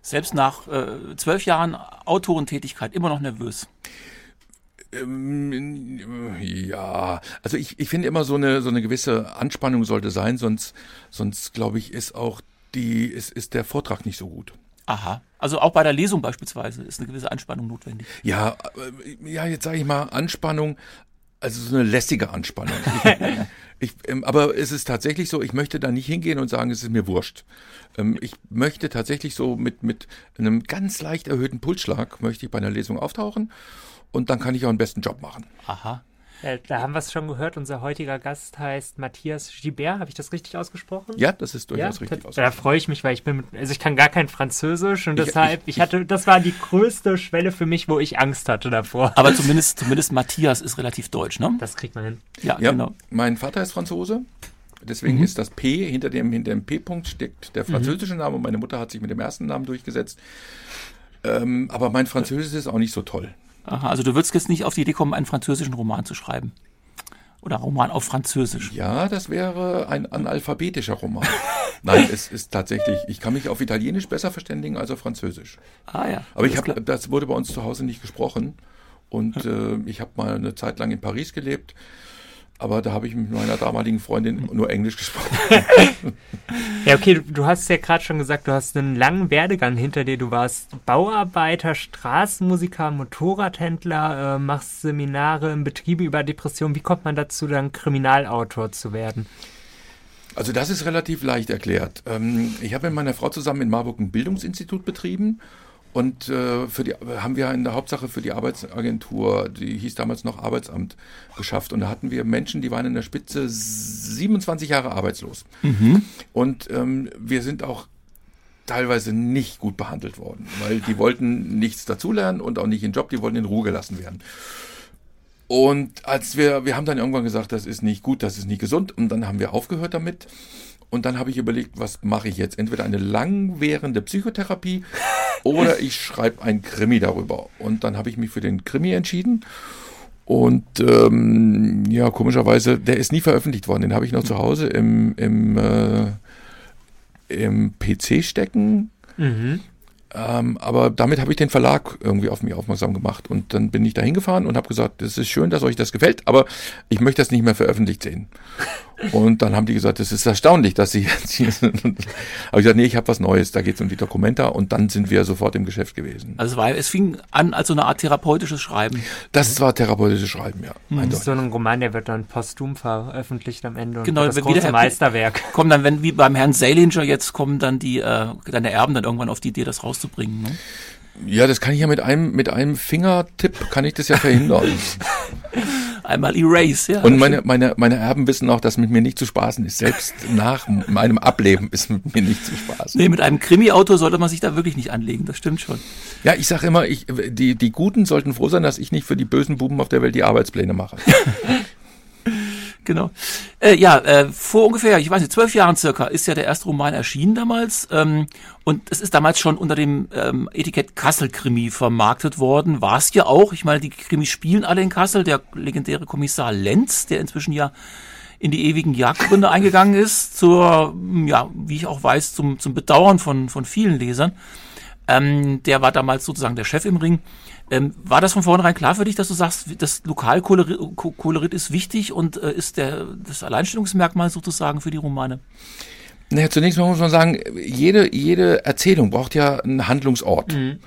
Selbst nach äh, zwölf Jahren Autorentätigkeit immer noch nervös. Ähm, ja, also ich, ich finde immer so eine, so eine gewisse Anspannung sollte sein, sonst, sonst glaube ich, ist auch die, ist, ist der Vortrag nicht so gut. Aha. Also auch bei der Lesung beispielsweise ist eine gewisse Anspannung notwendig. Ja, äh, ja, jetzt sage ich mal Anspannung, also so eine lästige Anspannung. Ich, (laughs) ich, ähm, aber es ist tatsächlich so, ich möchte da nicht hingehen und sagen, es ist mir wurscht. Ähm, ich möchte tatsächlich so mit, mit einem ganz leicht erhöhten Pulsschlag möchte ich bei einer Lesung auftauchen und dann kann ich auch einen besten Job machen. Aha. Äh, da haben wir es schon gehört. Unser heutiger Gast heißt Matthias Gibert. Habe ich das richtig ausgesprochen? Ja, das ist durchaus ja, richtig ausgesprochen. Da freue ich mich, weil ich bin, mit, also ich kann gar kein Französisch und ich, deshalb, ich, ich, hatte, das war die größte Schwelle für mich, wo ich Angst hatte davor. Aber (laughs) zumindest, zumindest Matthias ist relativ deutsch, ne? Das kriegt man hin. Ja, ja genau. Mein Vater ist Franzose. Deswegen mhm. ist das P, hinter dem, hinter dem P-Punkt steckt der französische mhm. Name und meine Mutter hat sich mit dem ersten Namen durchgesetzt. Ähm, aber mein Französisch ist auch nicht so toll. Aha, also du würdest jetzt nicht auf die Idee kommen, einen französischen Roman zu schreiben. Oder Roman auf Französisch. Ja, das wäre ein analphabetischer Roman. (laughs) Nein, es ist tatsächlich, ich kann mich auf Italienisch besser verständigen als auf Französisch. Ah ja. Aber ich habe, das wurde bei uns zu Hause nicht gesprochen. Und äh, ich habe mal eine Zeit lang in Paris gelebt aber da habe ich mit meiner damaligen Freundin nur Englisch gesprochen. (laughs) ja, okay, du, hast ja gerade schon gesagt, du hast einen langen Werdegang hinter dir. Du warst Bauarbeiter, Straßenmusiker, Motorradhändler, äh, machst Seminare in Betriebe über Depressionen. Wie kommt man dazu, dann Kriminalautor zu werden? Also das ist relativ leicht erklärt. Ähm, ich habe mit meiner Frau zusammen in Marburg ein Bildungsinstitut betrieben und äh, für die haben wir in der Hauptsache für die Arbeitsagentur, die hieß damals noch Arbeitsamt, geschafft. Und da hatten wir Menschen, die waren in der Spitze 27 Jahre arbeitslos. Mhm. Und ähm, wir sind auch teilweise nicht gut behandelt worden, weil die wollten nichts dazulernen und auch nicht in Job, die wollten in Ruhe gelassen werden. Und als wir, wir haben dann irgendwann gesagt, das ist nicht gut, das ist nicht gesund, und dann haben wir aufgehört damit. Und dann habe ich überlegt, was mache ich jetzt? Entweder eine langwährende Psychotherapie (laughs) oder ich schreibe ein Krimi darüber. Und dann habe ich mich für den Krimi entschieden. Und ähm, ja, komischerweise, der ist nie veröffentlicht worden. Den habe ich noch zu Hause im, im, äh, im PC stecken. Mhm. Ähm, aber damit habe ich den Verlag irgendwie auf mich aufmerksam gemacht. Und dann bin ich da hingefahren und habe gesagt, es ist schön, dass euch das gefällt, aber ich möchte das nicht mehr veröffentlicht sehen. (laughs) Und dann haben die gesagt, das ist erstaunlich, dass sie jetzt hier sind. (laughs) Aber ich gesagt, nee, ich habe was Neues, da geht es um die Dokumenta und dann sind wir sofort im Geschäft gewesen. Also es, war, es fing an als so eine Art therapeutisches Schreiben. Das war therapeutisches Schreiben, ja. Mhm. So ein Roman, der wird dann posthum veröffentlicht am Ende. genau, das große wieder, Meisterwerk. Kommen dann, wenn wie beim Herrn Salinger jetzt kommen dann die äh, deine Erben dann irgendwann auf die Idee, das rauszubringen. Ne? Ja, das kann ich ja mit einem mit einem Fingertipp kann ich das ja verhindern. (laughs) Einmal Erase, ja. Und meine, meine, meine Erben wissen auch, dass mit mir nicht zu spaßen ist. Selbst nach meinem Ableben ist mit mir nicht zu spaßen. Nee, mit einem Krimi-Autor sollte man sich da wirklich nicht anlegen, das stimmt schon. Ja, ich sage immer, ich, die, die Guten sollten froh sein, dass ich nicht für die bösen Buben auf der Welt die Arbeitspläne mache. (laughs) genau. Äh, ja, äh, vor ungefähr, ich weiß nicht, zwölf Jahren circa ist ja der erste Roman erschienen damals. Ähm, und es ist damals schon unter dem ähm, Etikett Kassel-Krimi vermarktet worden. War es ja auch. Ich meine, die Krimis spielen alle in Kassel. Der legendäre Kommissar Lenz, der inzwischen ja in die ewigen Jagdgründe eingegangen ist, zur, ja, wie ich auch weiß, zum, zum Bedauern von, von vielen Lesern. Ähm, der war damals sozusagen der Chef im Ring. Ähm, war das von vornherein klar für dich, dass du sagst, das Lokalkolorit ist wichtig und äh, ist der, das Alleinstellungsmerkmal sozusagen für die Romane? Naja, zunächst mal muss man sagen, jede, jede Erzählung braucht ja einen Handlungsort. Mhm.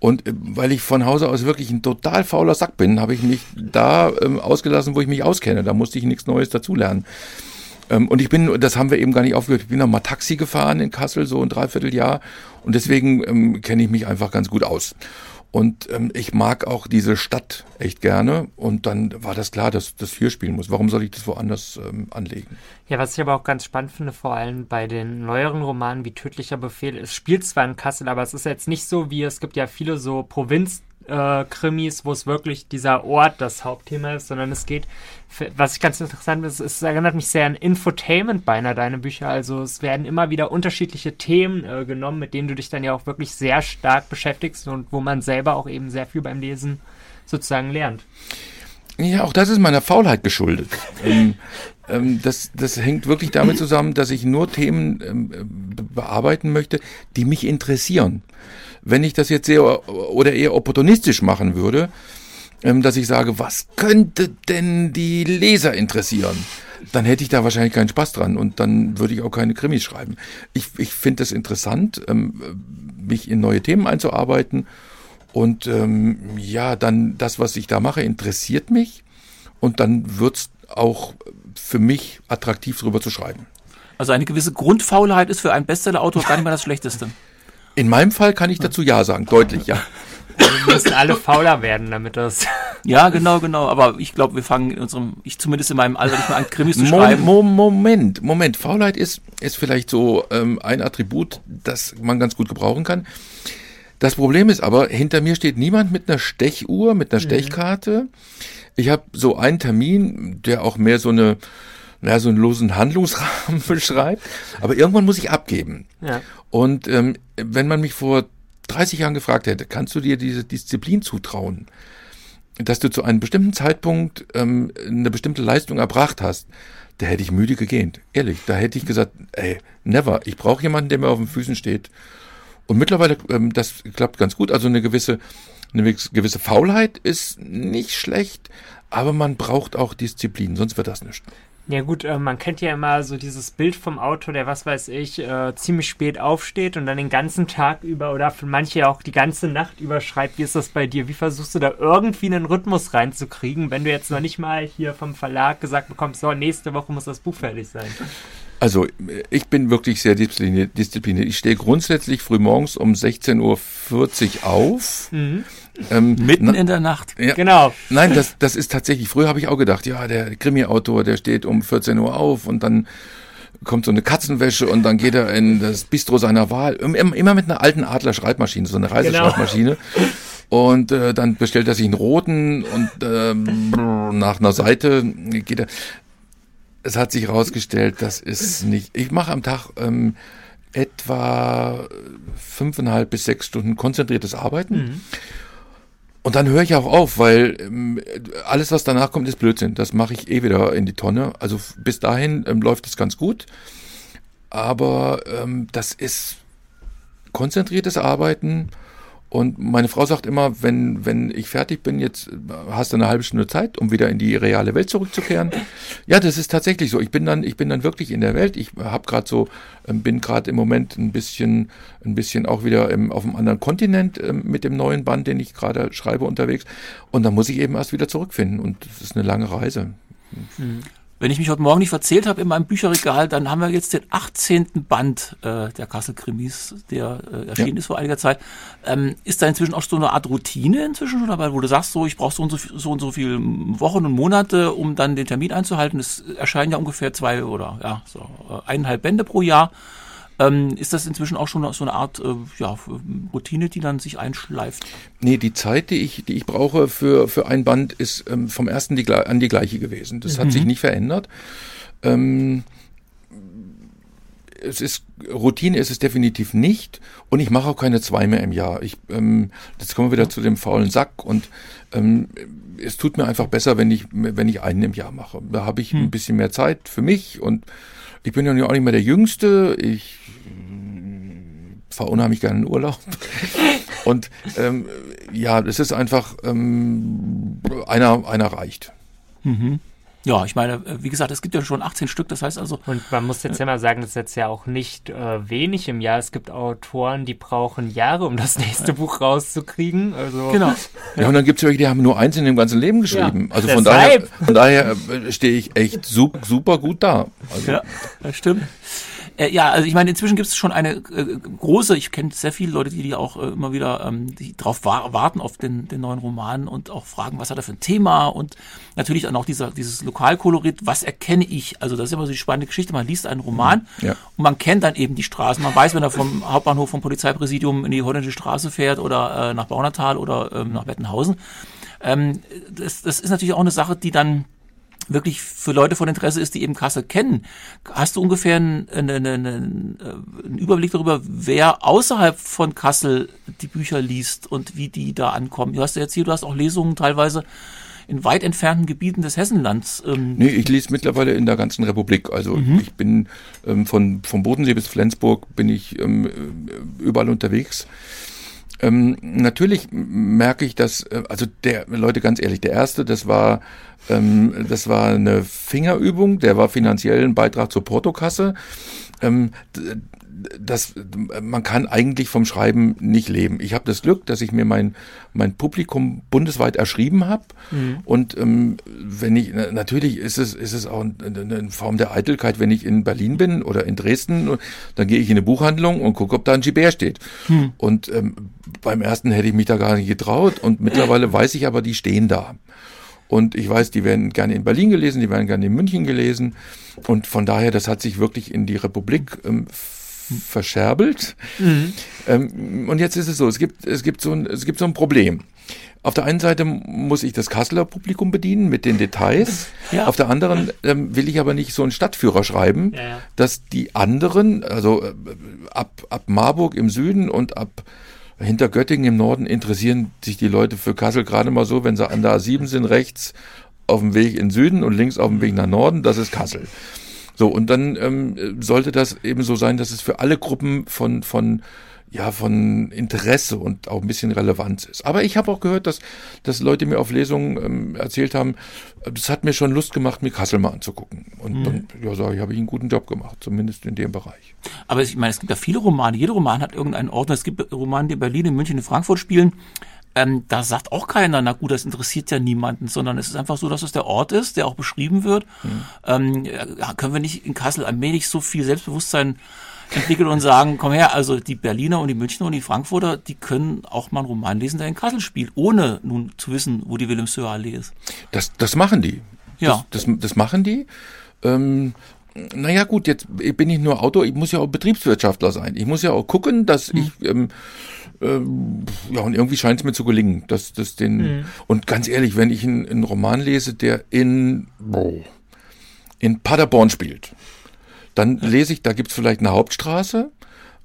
Und äh, weil ich von Hause aus wirklich ein total fauler Sack bin, habe ich mich da ähm, ausgelassen, wo ich mich auskenne. Da musste ich nichts Neues dazulernen. Ähm, und ich bin, das haben wir eben gar nicht aufgehört, ich bin noch mal Taxi gefahren in Kassel, so ein Dreivierteljahr. Und deswegen ähm, kenne ich mich einfach ganz gut aus. Und ähm, ich mag auch diese Stadt echt gerne. Und dann war das klar, dass das hier spielen muss. Warum soll ich das woanders ähm, anlegen? Ja, was ich aber auch ganz spannend finde, vor allem bei den neueren Romanen wie Tödlicher Befehl, es spielt zwar in Kassel, aber es ist jetzt nicht so wie, es gibt ja viele so Provinz- äh, Krimis, wo es wirklich dieser Ort das Hauptthema ist, sondern es geht, was ich ganz interessant finde, es erinnert mich sehr an Infotainment bei einer deiner Bücher. Also es werden immer wieder unterschiedliche Themen äh, genommen, mit denen du dich dann ja auch wirklich sehr stark beschäftigst und wo man selber auch eben sehr viel beim Lesen sozusagen lernt. Ja, auch das ist meiner Faulheit geschuldet. (laughs) ähm, ähm, das, das hängt wirklich damit zusammen, dass ich nur Themen ähm, bearbeiten möchte, die mich interessieren. Wenn ich das jetzt sehr oder eher opportunistisch machen würde, ähm, dass ich sage, was könnte denn die Leser interessieren? Dann hätte ich da wahrscheinlich keinen Spaß dran und dann würde ich auch keine Krimis schreiben. Ich, ich finde es interessant, ähm, mich in neue Themen einzuarbeiten und ähm, ja, dann das, was ich da mache, interessiert mich und dann wird's auch für mich attraktiv, darüber zu schreiben. Also eine gewisse Grundfaulheit ist für einen Bestsellerautor gar (laughs) nicht mal das Schlechteste. In meinem Fall kann ich dazu Ja sagen, deutlich Ja. Also wir müssen alle fauler werden, damit das. (laughs) Ja, genau, genau. Aber ich glaube, wir fangen in unserem, ich zumindest in meinem Alter nicht mal an, Krimis zu schreiben. Mo Moment, Moment. Faulheit ist, ist vielleicht so ähm, ein Attribut, das man ganz gut gebrauchen kann. Das Problem ist aber, hinter mir steht niemand mit einer Stechuhr, mit einer mhm. Stechkarte. Ich habe so einen Termin, der auch mehr so eine naja, so einen losen Handlungsrahmen (laughs) beschreibt. Aber irgendwann muss ich abgeben. Ja. Und ähm, wenn man mich vor 30 Jahren gefragt hätte, kannst du dir diese Disziplin zutrauen, dass du zu einem bestimmten Zeitpunkt ähm, eine bestimmte Leistung erbracht hast, da hätte ich müde gegähnt. Ehrlich, da hätte ich gesagt, ey, never. Ich brauche jemanden, der mir auf den Füßen steht. Und mittlerweile, ähm, das klappt ganz gut. Also eine gewisse, eine gewisse Faulheit ist nicht schlecht, aber man braucht auch Disziplin, sonst wird das nicht. Ja gut, äh, man kennt ja immer so dieses Bild vom Auto, der was weiß ich, äh, ziemlich spät aufsteht und dann den ganzen Tag über oder für manche auch die ganze Nacht über schreibt. Wie ist das bei dir? Wie versuchst du da irgendwie einen Rhythmus reinzukriegen, wenn du jetzt noch nicht mal hier vom Verlag gesagt bekommst, so nächste Woche muss das Buch fertig sein? Also ich bin wirklich sehr diszipliniert. diszipliniert. Ich stehe grundsätzlich früh morgens um 16.40 Uhr auf. Mhm. Ähm, Mitten na, in der Nacht. Ja, genau. Nein, das, das ist tatsächlich, früher habe ich auch gedacht, ja, der Krimi-Autor, der steht um 14 Uhr auf und dann kommt so eine Katzenwäsche und dann geht er in das Bistro seiner Wahl. Immer mit einer alten Adler-Schreibmaschine, so eine Reiseschreibmaschine. Genau. Und äh, dann bestellt er sich einen roten und ähm, nach einer Seite geht er es hat sich herausgestellt, das ist nicht. Ich mache am Tag ähm, etwa fünfeinhalb bis sechs Stunden konzentriertes Arbeiten. Mhm. Und dann höre ich auch auf, weil ähm, alles, was danach kommt, ist Blödsinn. Das mache ich eh wieder in die Tonne. Also bis dahin ähm, läuft es ganz gut. Aber ähm, das ist konzentriertes Arbeiten und meine Frau sagt immer, wenn, wenn ich fertig bin, jetzt hast du eine halbe Stunde Zeit, um wieder in die reale Welt zurückzukehren. Ja, das ist tatsächlich so. Ich bin dann, ich bin dann wirklich in der Welt. Ich habe gerade so, ähm, bin gerade im Moment ein bisschen, ein bisschen auch wieder im, auf einem anderen Kontinent ähm, mit dem neuen Band, den ich gerade schreibe, unterwegs. Und dann muss ich eben erst wieder zurückfinden. Und das ist eine lange Reise. Mhm. Wenn ich mich heute Morgen nicht verzählt habe in meinem Bücherregal, dann haben wir jetzt den 18. Band äh, der Kassel-Krimis, der äh, erschienen ja. ist vor einiger Zeit. Ähm, ist da inzwischen auch so eine Art Routine inzwischen schon dabei, wo du sagst, so ich brauche so und so, so und so viele Wochen und Monate, um dann den Termin einzuhalten. Es erscheinen ja ungefähr zwei oder ja so äh, eineinhalb Bände pro Jahr. Ähm, ist das inzwischen auch schon so eine Art äh, ja, Routine, die dann sich einschleift? Nee, die Zeit, die ich, die ich brauche für, für ein Band, ist ähm, vom ersten die, an die gleiche gewesen. Das mhm. hat sich nicht verändert. Ähm, es ist Routine ist es definitiv nicht und ich mache auch keine zwei mehr im Jahr. Ich ähm, jetzt kommen wir wieder zu dem faulen Sack und ähm, es tut mir einfach besser, wenn ich wenn ich einen im Jahr mache. Da habe ich hm. ein bisschen mehr Zeit für mich und ich bin ja auch nicht mehr der Jüngste. Ich fahre unheimlich gerne in Urlaub. (laughs) Und ähm, ja, es ist einfach, ähm, einer, einer reicht. Mhm. Ja, ich meine, äh, wie gesagt, es gibt ja schon 18 Stück, das heißt also. Und man muss jetzt ja mal sagen, das ist jetzt ja auch nicht äh, wenig im Jahr. Es gibt Autoren, die brauchen Jahre, um das nächste Buch rauszukriegen. Also genau. Ja, und dann gibt es welche, die haben nur eins in dem ganzen Leben geschrieben. Ja, also von daher, von daher äh, stehe ich echt super, super gut da. Also. Ja, das stimmt. Äh, ja, also ich meine, inzwischen gibt es schon eine äh, große, ich kenne sehr viele Leute, die, die auch äh, immer wieder ähm, die drauf wa warten auf den, den neuen Roman und auch fragen, was hat er für ein Thema und natürlich dann auch dieser, dieses Lokalkolorit, was erkenne ich? Also das ist immer so die spannende Geschichte. Man liest einen Roman mhm, ja. und man kennt dann eben die Straßen. Man weiß, wenn er vom Hauptbahnhof vom Polizeipräsidium in die holländische Straße fährt oder äh, nach Baunatal oder ähm, nach Wettenhausen. Ähm, das, das ist natürlich auch eine Sache, die dann wirklich für Leute von Interesse ist, die eben Kassel kennen. Hast du ungefähr einen, einen, einen, einen Überblick darüber, wer außerhalb von Kassel die Bücher liest und wie die da ankommen? Du hast ja erzählt, du hast auch Lesungen teilweise in weit entfernten Gebieten des Hessenlands. Ähm. Nee, ich lese mittlerweile in der ganzen Republik. Also mhm. ich bin ähm, von vom Bodensee bis Flensburg bin ich ähm, überall unterwegs. Ähm, natürlich merke ich, dass, äh, also der, Leute, ganz ehrlich, der erste, das war, ähm, das war eine Fingerübung, der war finanziell ein Beitrag zur Portokasse. Ähm, das, man kann eigentlich vom Schreiben nicht leben. Ich habe das Glück, dass ich mir mein, mein Publikum bundesweit erschrieben habe. Mhm. Und ähm, wenn ich, natürlich ist es, ist es auch eine Form der Eitelkeit, wenn ich in Berlin bin oder in Dresden, dann gehe ich in eine Buchhandlung und gucke, ob da ein Gibert steht. Mhm. Und ähm, beim ersten hätte ich mich da gar nicht getraut und mittlerweile weiß ich aber, die stehen da. Und ich weiß, die werden gerne in Berlin gelesen, die werden gerne in München gelesen. Und von daher, das hat sich wirklich in die Republik ähm, verscherbelt. Mhm. Ähm, und jetzt ist es so, es gibt, es gibt so ein, es gibt so ein Problem. Auf der einen Seite muss ich das Kasseler Publikum bedienen mit den Details. (laughs) Ja. Auf der anderen ähm, will ich aber nicht so einen Stadtführer schreiben, ja, ja. dass die anderen, also äh, ab, ab Marburg im Süden und ab hinter Göttingen im Norden interessieren sich die Leute für Kassel gerade mal so, wenn sie an der A7 sind, rechts auf dem Weg in Süden und links auf dem Weg nach Norden, das ist Kassel. So, und dann ähm, sollte das eben so sein, dass es für alle Gruppen von, von ja, von Interesse und auch ein bisschen Relevanz ist. Aber ich habe auch gehört, dass, dass Leute mir auf Lesungen ähm, erzählt haben, das hat mir schon Lust gemacht, mir Kassel mal anzugucken. Und mhm. dann, ja, sage ich, habe ich einen guten Job gemacht, zumindest in dem Bereich. Aber ich meine, es gibt ja viele Romane. Jeder Roman hat irgendeinen Ort. Es gibt Romane, die in Berlin, in München, in Frankfurt spielen. Ähm, da sagt auch keiner, na gut, das interessiert ja niemanden, sondern es ist einfach so, dass es der Ort ist, der auch beschrieben wird. Mhm. Ähm, ja, können wir nicht in Kassel allmählich so viel Selbstbewusstsein entwickeln und sagen, komm her, also die Berliner und die Münchner und die Frankfurter, die können auch mal einen Roman lesen, der in Kassel spielt, ohne nun zu wissen, wo die Wilhelmshöhe-Allee ist. Das, das machen die. Ja. Das, das, das machen die. Ähm, naja gut, jetzt bin ich nur Autor, ich muss ja auch Betriebswirtschaftler sein. Ich muss ja auch gucken, dass hm. ich ähm, ähm, ja, und irgendwie scheint es mir zu gelingen, dass das den. Mhm. Und ganz ehrlich, wenn ich einen, einen Roman lese, der in, boah, in Paderborn spielt, dann lese ich, da gibt's vielleicht eine Hauptstraße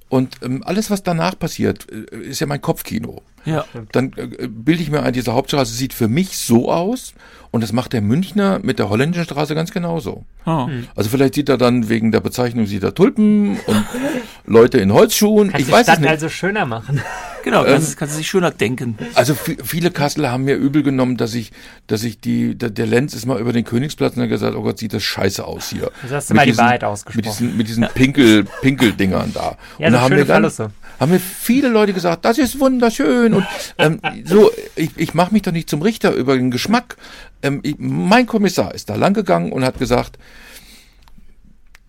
und ähm, alles, was danach passiert, äh, ist ja mein Kopfkino. Ja. Dann äh, bilde ich mir ein, diese Hauptstraße sieht für mich so aus und das macht der Münchner mit der holländischen Straße ganz genauso. Oh. Also vielleicht sieht er dann wegen der Bezeichnung sieht er Tulpen und (laughs) Leute in Holzschuhen. Kannst ich weiß Stadt es nicht. also schöner machen. (laughs) Genau, kannst, ähm, kannst du sich schöner denken. Also viele Kasseler haben mir übel genommen, dass ich, dass ich die, der, der Lenz ist mal über den Königsplatz und hat gesagt, oh Gott, sieht das scheiße aus hier. Das hast du mit mal diesen, die Wahrheit ausgesprochen. Mit diesen, mit diesen Pinkel, Pinkeldingern da. Ja, und so da haben wir dann, Verluste. Haben mir viele Leute gesagt, das ist wunderschön. Und ähm, so, ich, ich mache mich doch nicht zum Richter über den Geschmack. Ähm, ich, mein Kommissar ist da lang gegangen und hat gesagt,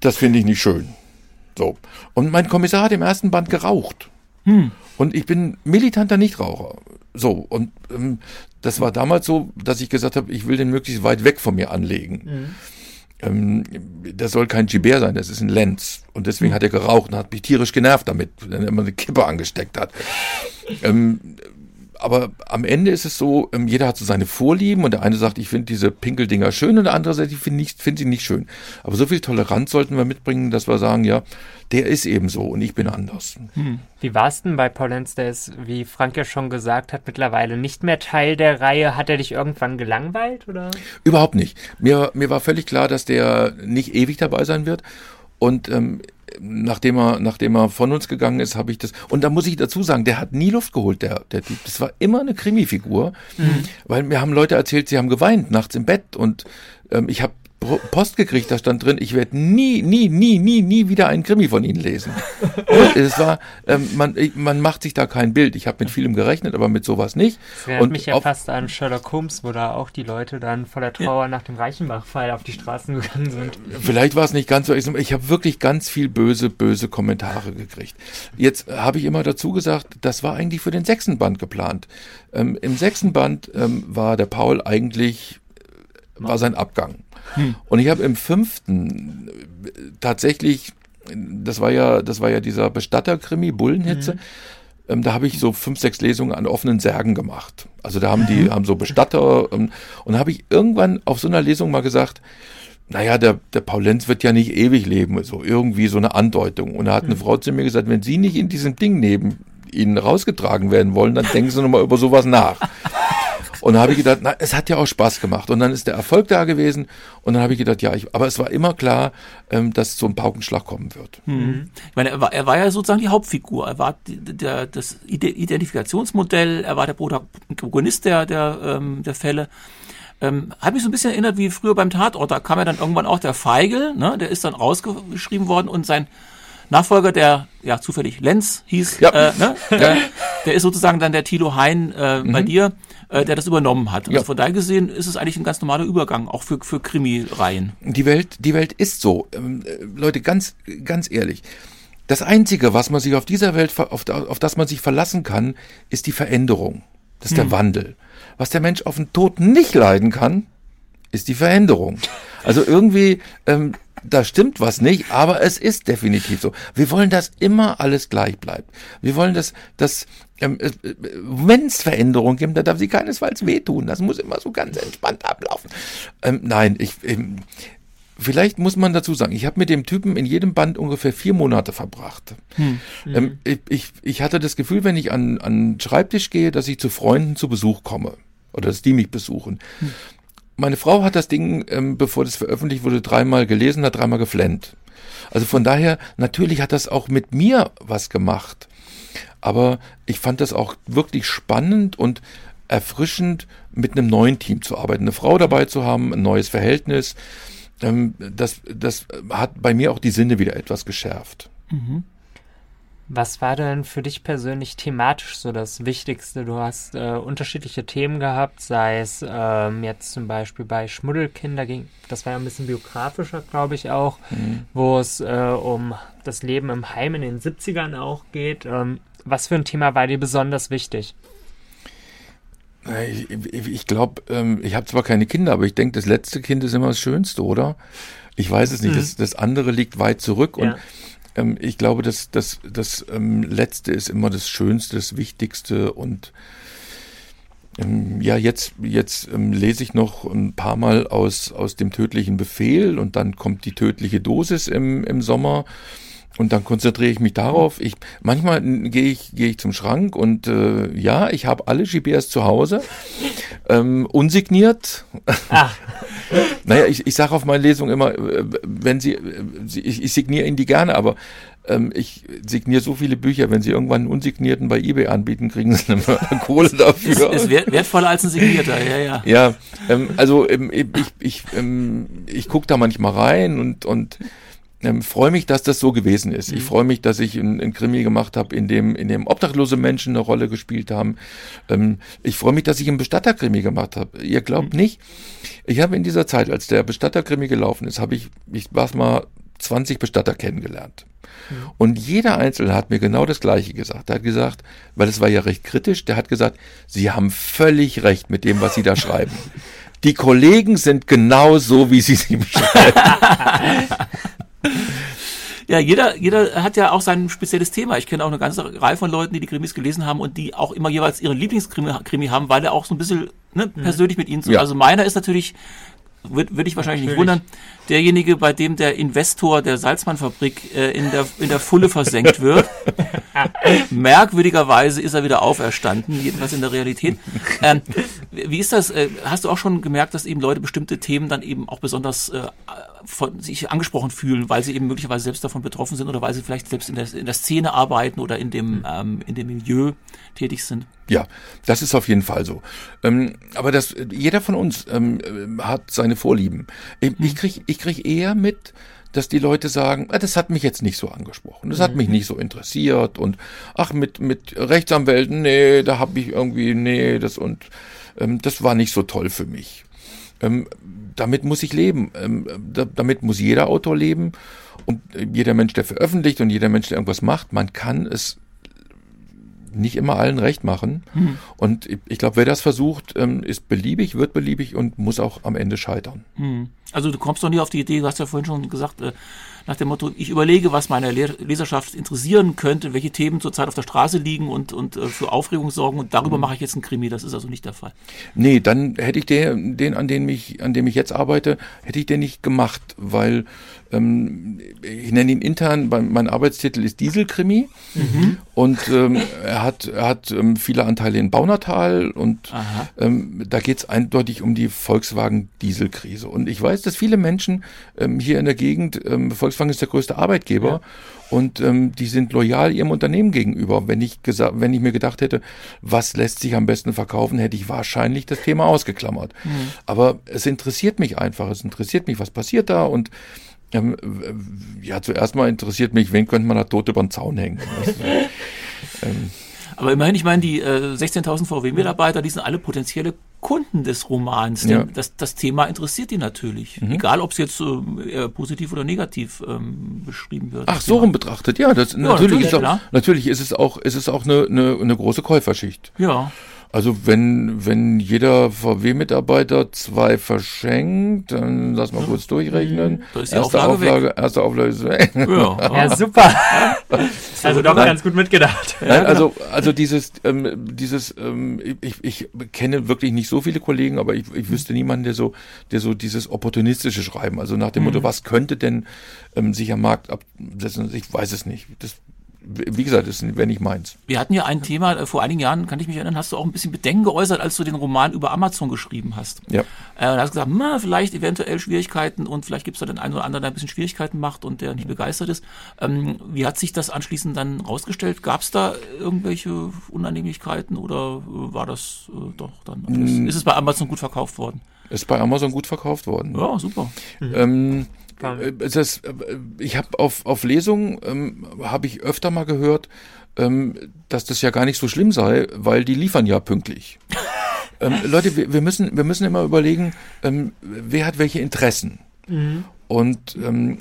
das finde ich nicht schön. So. Und mein Kommissar hat im ersten Band geraucht. Hm. Und ich bin militanter Nichtraucher. So, und ähm, das war damals so, dass ich gesagt habe, ich will den möglichst weit weg von mir anlegen. Mhm. Ähm, das soll kein Gibert sein, das ist ein Lenz. Und deswegen mhm. hat er geraucht und hat mich tierisch genervt damit, wenn er immer eine Kippe angesteckt hat. ähm, aber am Ende ist es so, ähm, jeder hat so seine Vorlieben und der eine sagt, ich finde diese Pinkeldinger schön und der andere sagt, ich finde find sie nicht schön. Aber so viel Toleranz sollten wir mitbringen, dass wir sagen, ja, der ist eben so und ich bin anders. Hm. Wie war es denn bei Paul Lenz? Der ist, wie Frank ja schon gesagt hat, mittlerweile nicht mehr Teil der Reihe. Hat er dich irgendwann gelangweilt oder? Überhaupt nicht. Mir, mir war völlig klar, dass der nicht ewig dabei sein wird. Und ähm, nachdem er, nachdem er von uns gegangen ist, habe ich das. Und da muss ich dazu sagen, der hat nie Luft geholt, der, der Typ. Das war immer eine Krimi-Figur. Mhm. Weil mir haben Leute erzählt, sie haben geweint nachts im Bett. Und ähm, ich habe Post gekriegt, da stand drin, ich werde nie, nie, nie, nie, nie wieder einen Krimi von Ihnen lesen. (laughs) es war, ähm, man, man macht sich da kein Bild. Ich habe mit vielem gerechnet, aber mit sowas nicht. Das erinnert und mich ja fast an Sherlock Holmes, wo da auch die Leute dann voller Trauer ja. nach dem Reichenbach-Fall auf die Straßen gegangen sind. Vielleicht war es nicht ganz so. Ich habe wirklich ganz viel böse, böse Kommentare gekriegt. Jetzt habe ich immer dazu gesagt, das war eigentlich für den sechsten Band geplant. Ähm, Im sechsten Band ähm, war der Paul eigentlich, war sein Abgang. Hm. Und ich habe im fünften tatsächlich, das war ja, das war ja dieser Bestatter-Krimi, Bullenhitze. Mhm. Ähm, da habe ich so fünf, sechs Lesungen an offenen Särgen gemacht. Also da haben die, mhm. haben so Bestatter ähm, und habe ich irgendwann auf so einer Lesung mal gesagt, naja, der, der Paul Lenz wird ja nicht ewig leben, so irgendwie so eine Andeutung. Und da hat eine mhm. Frau zu mir gesagt, wenn Sie nicht in diesem Ding neben Ihnen rausgetragen werden wollen, dann denken Sie nochmal über sowas nach. Und dann habe ich gedacht, na, es hat ja auch Spaß gemacht. Und dann ist der Erfolg da gewesen. Und dann habe ich gedacht, ja, ich, aber es war immer klar, ähm, dass so ein Paukenschlag kommen wird. Mhm. Ich meine, er war, er war ja sozusagen die Hauptfigur. Er war die, der, das Identifikationsmodell, er war der Protagonist der, der, ähm, der Fälle. Ähm, hat mich so ein bisschen erinnert wie früher beim Tatort. Da kam ja dann irgendwann auch der Feigel, ne? der ist dann rausgeschrieben worden und sein Nachfolger, der ja zufällig Lenz hieß, ja. Äh, ne? der, der ist sozusagen dann der Tilo Hein äh, mhm. bei dir äh, der das übernommen hat. Also ja. von daher gesehen ist es eigentlich ein ganz normaler Übergang, auch für, für Krimi-Reihen. Die Welt, die Welt ist so. Ähm, äh, Leute, ganz, ganz ehrlich. Das Einzige, was man sich auf dieser Welt, auf, auf das man sich verlassen kann, ist die Veränderung. Das ist hm. der Wandel. Was der Mensch auf den Tod nicht leiden kann, ist die Veränderung. Also irgendwie, ähm, da stimmt was nicht, aber es ist definitiv so. Wir wollen, dass immer alles gleich bleibt. Wir wollen, dass, dass ähm, äh, wenn es Veränderungen gibt, dann darf sie keinesfalls wehtun. Das muss immer so ganz entspannt ablaufen. Ähm, nein, ich, ähm, vielleicht muss man dazu sagen, ich habe mit dem Typen in jedem Band ungefähr vier Monate verbracht. Hm. Ähm, mhm. ich, ich, ich hatte das Gefühl, wenn ich an, an Schreibtisch gehe, dass ich zu Freunden zu Besuch komme. Oder dass die mich besuchen. Hm. Meine Frau hat das Ding, ähm, bevor das veröffentlicht wurde, dreimal gelesen, hat dreimal geflennt. Also von daher, natürlich hat das auch mit mir was gemacht. Aber ich fand das auch wirklich spannend und erfrischend, mit einem neuen Team zu arbeiten, eine Frau dabei zu haben, ein neues Verhältnis. Ähm, das, das hat bei mir auch die Sinne wieder etwas geschärft. Mhm. Was war denn für dich persönlich thematisch so das Wichtigste? Du hast äh, unterschiedliche Themen gehabt, sei es ähm, jetzt zum Beispiel bei Schmuddelkinder ging, das war ja ein bisschen biografischer, glaube ich auch, mhm. wo es äh, um das Leben im Heim in den 70ern auch geht. Ähm, was für ein Thema war dir besonders wichtig? Ich, ich, ich glaube, ähm, ich habe zwar keine Kinder, aber ich denke, das letzte Kind ist immer das Schönste, oder? Ich weiß es nicht. Mhm. Das, das andere liegt weit zurück und ja ähm, ich glaube, das, das, das ähm, Letzte ist immer das Schönste, das Wichtigste und ähm, ja, jetzt, jetzt ähm, lese ich noch ein paar Mal aus, aus dem tödlichen Befehl und dann kommt die tödliche Dosis im, im Sommer. Und dann konzentriere ich mich darauf. Ich manchmal gehe ich gehe ich zum Schrank und äh, ja, ich habe alle GPS zu Hause, ähm, unsigniert. Ach. (laughs) naja, ich, ich sage auf meiner Lesung immer, äh, wenn Sie, äh, ich, ich signiere Ihnen die gerne, aber ähm, ich signiere so viele Bücher, wenn Sie irgendwann einen unsignierten bei eBay anbieten, kriegen Sie eine (laughs) Kohle dafür. Ist, ist wertvoller als ein signierter, ja, ja. Ja, ähm, also ähm, ich, ich, ähm, ich gucke da manchmal rein und und ähm, freue mich, dass das so gewesen ist. Mhm. Ich freue mich, dass ich einen Krimi gemacht habe, in dem, in dem obdachlose Menschen eine Rolle gespielt haben. Ähm, ich freue mich, dass ich einen Bestatterkrimi gemacht habe. Ihr glaubt mhm. nicht, ich habe in dieser Zeit, als der Bestatterkrimi gelaufen ist, habe ich, ich war mal 20 Bestatter kennengelernt. Mhm. Und jeder Einzelne hat mir genau das Gleiche gesagt. Er hat gesagt, weil es war ja recht kritisch, der hat gesagt, Sie haben völlig recht mit dem, was Sie da (laughs) schreiben. Die Kollegen sind genau so, wie Sie sie beschreiben. (laughs) Ja, jeder, jeder hat ja auch sein spezielles Thema. Ich kenne auch eine ganze Reihe von Leuten, die die Krimis gelesen haben und die auch immer jeweils ihren Lieblingskrimi Krimi haben, weil er auch so ein bisschen ne, mhm. persönlich mit ihnen zu. Ja. Also meiner ist natürlich würde würd ich wahrscheinlich Natürlich. nicht wundern, derjenige, bei dem der Investor der Salzmannfabrik äh, in, der, in der Fulle versenkt wird. (laughs) Merkwürdigerweise ist er wieder auferstanden, jedenfalls in der Realität. Ähm, wie ist das? Äh, hast du auch schon gemerkt, dass eben Leute bestimmte Themen dann eben auch besonders äh, von sich angesprochen fühlen, weil sie eben möglicherweise selbst davon betroffen sind oder weil sie vielleicht selbst in der, in der Szene arbeiten oder in dem, ähm, in dem Milieu tätig sind? Ja, das ist auf jeden Fall so. Ähm, aber das, jeder von uns ähm, hat seine Vorlieben. Ich, ich hm. kriege ich krieg eher mit, dass die Leute sagen, ah, das hat mich jetzt nicht so angesprochen, das hat mich mhm. nicht so interessiert und ach mit mit Rechtsanwälten, nee, da habe ich irgendwie nee, das und ähm, das war nicht so toll für mich. Ähm, damit muss ich leben, ähm, da, damit muss jeder Autor leben und jeder Mensch, der veröffentlicht und jeder Mensch, der irgendwas macht, man kann es nicht immer allen recht machen. Mhm. Und ich glaube, wer das versucht, ähm, ist beliebig, wird beliebig und muss auch am Ende scheitern. Mhm. Also du kommst doch nie auf die Idee, du hast ja vorhin schon gesagt, äh, nach dem Motto, ich überlege, was meine Leserschaft interessieren könnte, welche Themen zurzeit auf der Straße liegen und, und äh, für Aufregung sorgen und darüber mhm. mache ich jetzt einen Krimi. Das ist also nicht der Fall. Nee, dann hätte ich den, den an dem ich, an dem ich jetzt arbeite, hätte ich den nicht gemacht, weil ähm, ich nenne ihn intern, mein Arbeitstitel ist Dieselkrimi mhm. und ähm, er hat, er hat ähm, viele Anteile in Baunatal und ähm, da geht es eindeutig um die Volkswagen-Dieselkrise. Und ich weiß, dass viele Menschen ähm, hier in der Gegend, ähm, Volkswagen ist der größte Arbeitgeber, ja und die sind loyal ihrem Unternehmen gegenüber. Wenn ich gesagt, wenn ich mir gedacht hätte, was lässt sich am besten verkaufen, hätte ich wahrscheinlich das Thema ausgeklammert. Mhm. Aber es interessiert mich einfach. Es interessiert mich, was passiert da und ähm, ja, zuerst mal interessiert mich, wen könnte man da tot über den Zaun hängen? (laughs) ähm, aber immerhin, ich meine, die äh, 16.000 VW-Mitarbeiter, die sind alle potenzielle Kunden des Romans. Ja. das, das Thema interessiert die natürlich. Mhm. Egal, ob es jetzt äh, positiv oder negativ ähm, beschrieben wird. Ach, so rum betrachtet, ja. Das, ja, natürlich, natürlich, ist auch, natürlich ist es auch, ist es auch eine, eine, eine große Käuferschicht. Ja. Also wenn, wenn jeder VW-Mitarbeiter zwei verschenkt, dann lass mal kurz durchrechnen. Da ist die erste Auflage, Auflage erste Auflage ist weg. (laughs) Ja, ja super. (laughs) also doch ganz gut mitgedacht. Nein, also, also dieses, ähm, dieses, ähm, ich, ich kenne wirklich nicht so viele Kollegen, aber ich, ich wüsste niemanden, der so, der so dieses opportunistische Schreiben, also nach dem mhm. Motto, was könnte denn ähm, sich am Markt absetzen? Ich weiß es nicht. Das wie gesagt, das wäre nicht meins. Wir hatten ja ein Thema, äh, vor einigen Jahren, kann ich mich erinnern, hast du auch ein bisschen Bedenken geäußert, als du den Roman über Amazon geschrieben hast. Ja. Äh, und hast gesagt, na, vielleicht eventuell Schwierigkeiten und vielleicht gibt es da den einen oder anderen, der ein bisschen Schwierigkeiten macht und der nicht begeistert ist. Ähm, wie hat sich das anschließend dann rausgestellt? Gab es da irgendwelche Unannehmlichkeiten oder äh, war das äh, doch dann alles, mm. Ist es bei Amazon gut verkauft worden? Ist bei Amazon gut verkauft worden. Ja, super. Mhm. Ähm, äh, das, äh, ich habe auf, auf Lesungen ähm, habe ich öfter mal gehört, ähm, dass das ja gar nicht so schlimm sei, weil die liefern ja pünktlich. (laughs) ähm, Leute, wir, wir, müssen, wir müssen immer überlegen, ähm, wer hat welche Interessen. Mhm. Und ähm,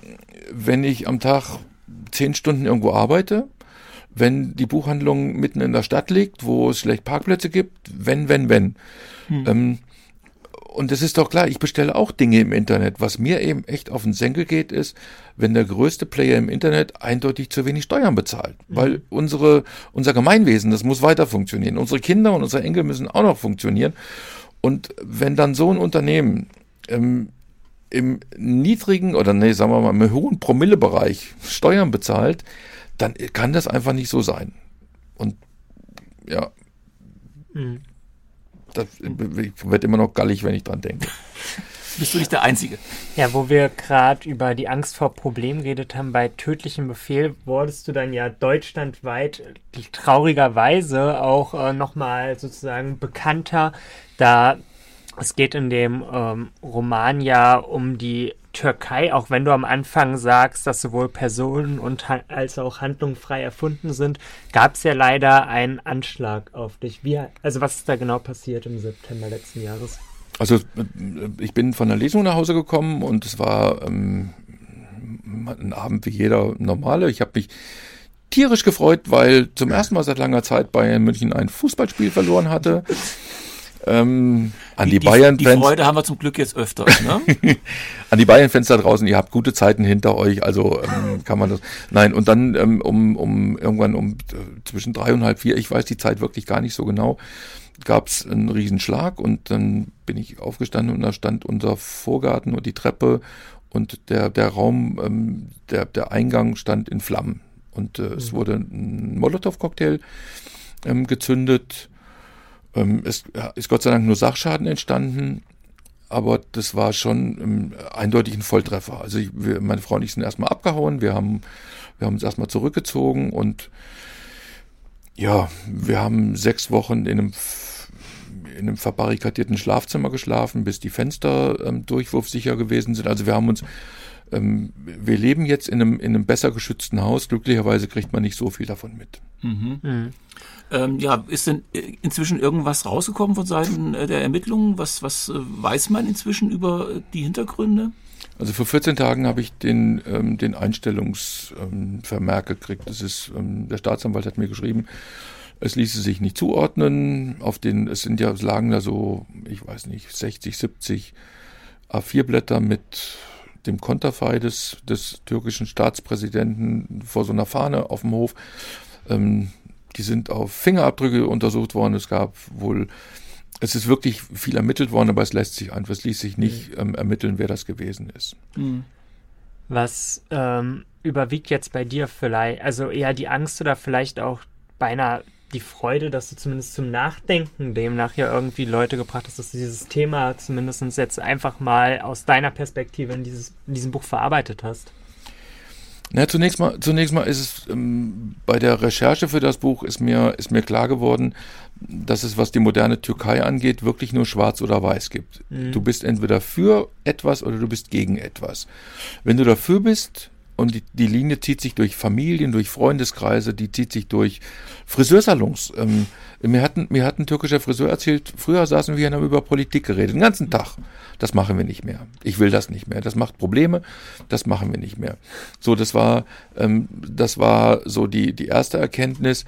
wenn ich am Tag zehn Stunden irgendwo arbeite, wenn die Buchhandlung mitten in der Stadt liegt, wo es schlecht Parkplätze gibt, wenn, wenn, wenn. Mhm. Und es ist doch klar, ich bestelle auch Dinge im Internet. Was mir eben echt auf den Senkel geht, ist, wenn der größte Player im Internet eindeutig zu wenig Steuern bezahlt. Mhm. Weil unsere, unser Gemeinwesen, das muss weiter funktionieren. Unsere Kinder und unsere Enkel müssen auch noch funktionieren. Und wenn dann so ein Unternehmen ähm, im niedrigen oder nee, sagen wir mal, im hohen Promillebereich Steuern bezahlt, dann kann das einfach nicht so sein. Und ja. Mhm das wird immer noch gallig, wenn ich dran denke. (laughs) Bist du nicht der Einzige? Ja, wo wir gerade über die Angst vor Problemen geredet haben, bei tödlichem Befehl wurdest du dann ja deutschlandweit traurigerweise auch äh, nochmal sozusagen bekannter, da es geht in dem ähm, Roman ja um die Türkei, auch wenn du am Anfang sagst, dass sowohl Personen und als auch Handlungen frei erfunden sind, gab es ja leider einen Anschlag auf dich. Wie, also was ist da genau passiert im September letzten Jahres? Also ich bin von der Lesung nach Hause gekommen und es war ähm, ein Abend wie jeder normale. Ich habe mich tierisch gefreut, weil zum ersten Mal seit langer Zeit Bayern München ein Fußballspiel verloren hatte. Ähm, an die, die Bayern-Fans. Die Freude haben wir zum Glück jetzt öfters. Ne? (laughs) an die Bayern-Fans da draußen, ihr habt gute Zeiten hinter euch, also ähm, kann man das. Nein, und dann ähm, um, um irgendwann um äh, zwischen drei und halb vier, ich weiß die Zeit wirklich gar nicht so genau, gab es einen Riesenschlag und dann bin ich aufgestanden und da stand unser Vorgarten und die Treppe und der, der Raum, ähm, der, der Eingang stand in Flammen. Und äh, mhm. es wurde ein Molotow-Cocktail ähm, gezündet. Ähm, es ist Gott sei Dank nur Sachschaden entstanden, aber das war schon ähm, eindeutig ein Volltreffer. Also ich, wir, meine Frau und ich sind erstmal abgehauen, wir haben, wir haben uns erstmal zurückgezogen und ja, wir haben sechs Wochen in einem in einem verbarrikadierten Schlafzimmer geschlafen, bis die Fenster ähm, durchwurfsicher gewesen sind. Also wir haben uns, ähm, wir leben jetzt in einem, in einem besser geschützten Haus. Glücklicherweise kriegt man nicht so viel davon mit. Mhm. Mhm. Ähm, ja, ist denn inzwischen irgendwas rausgekommen von Seiten äh, der Ermittlungen? Was, was äh, weiß man inzwischen über äh, die Hintergründe? Also vor 14 Tagen habe ich den, ähm, den Einstellungsvermerk ähm, gekriegt. Das ist, ähm, der Staatsanwalt hat mir geschrieben, es ließe sich nicht zuordnen. Auf den, es sind ja, es lagen da so, ich weiß nicht, 60, 70 A4-Blätter mit dem Konterfei des, des türkischen Staatspräsidenten vor so einer Fahne auf dem Hof. Ähm, die sind auf Fingerabdrücke untersucht worden. Es gab wohl, es ist wirklich viel ermittelt worden, aber es lässt sich einfach, es ließ sich nicht mhm. ähm, ermitteln, wer das gewesen ist. Mhm. Was ähm, überwiegt jetzt bei dir vielleicht, also eher die Angst oder vielleicht auch beinahe die Freude, dass du zumindest zum Nachdenken demnach ja irgendwie Leute gebracht hast, dass du dieses Thema zumindest jetzt einfach mal aus deiner Perspektive in, dieses, in diesem Buch verarbeitet hast? Na, zunächst mal, zunächst mal ist es ähm, bei der Recherche für das Buch ist mir, ist mir klar geworden, dass es, was die moderne Türkei angeht, wirklich nur schwarz oder weiß gibt. Mhm. Du bist entweder für etwas oder du bist gegen etwas. Wenn du dafür bist, und die, die Linie zieht sich durch Familien, durch Freundeskreise, die zieht sich durch Friseursalons. Ähm, mir, hat, mir hat ein türkischer Friseur erzählt, früher saßen wir und haben über Politik geredet, den ganzen Tag. Das machen wir nicht mehr. Ich will das nicht mehr. Das macht Probleme, das machen wir nicht mehr. So, das war, ähm, das war so die, die erste Erkenntnis.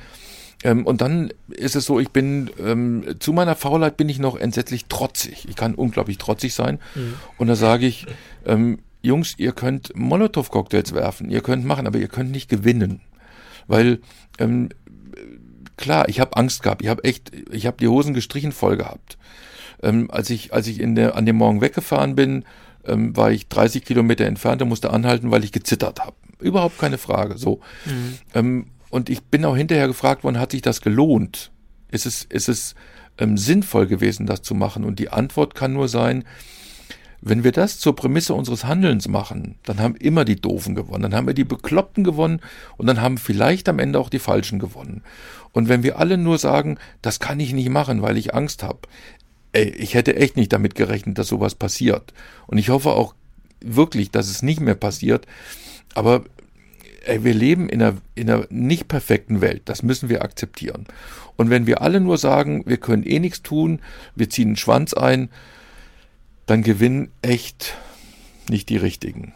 Ähm, und dann ist es so, ich bin, ähm, zu meiner Faulheit bin ich noch entsetzlich trotzig. Ich kann unglaublich trotzig sein. Mhm. Und da sage ich, ähm, Jungs, ihr könnt Molotow-Cocktails werfen, ihr könnt machen, aber ihr könnt nicht gewinnen. Weil, ähm, klar, ich habe Angst gehabt, ich habe echt, ich habe die Hosen gestrichen voll gehabt. Ähm, als ich, als ich in der, an dem Morgen weggefahren bin, ähm, war ich 30 Kilometer entfernt und musste anhalten, weil ich gezittert habe. Überhaupt keine Frage. So. Mhm. Ähm, und ich bin auch hinterher gefragt worden, hat sich das gelohnt? Ist es, ist es ähm, sinnvoll gewesen, das zu machen? Und die Antwort kann nur sein, wenn wir das zur Prämisse unseres Handelns machen, dann haben immer die Doofen gewonnen, dann haben wir die Bekloppten gewonnen und dann haben vielleicht am Ende auch die Falschen gewonnen. Und wenn wir alle nur sagen, das kann ich nicht machen, weil ich Angst habe, ey, ich hätte echt nicht damit gerechnet, dass sowas passiert. Und ich hoffe auch wirklich, dass es nicht mehr passiert. Aber ey, wir leben in einer, in einer nicht perfekten Welt. Das müssen wir akzeptieren. Und wenn wir alle nur sagen, wir können eh nichts tun, wir ziehen einen Schwanz ein, dann gewinnen echt nicht die richtigen.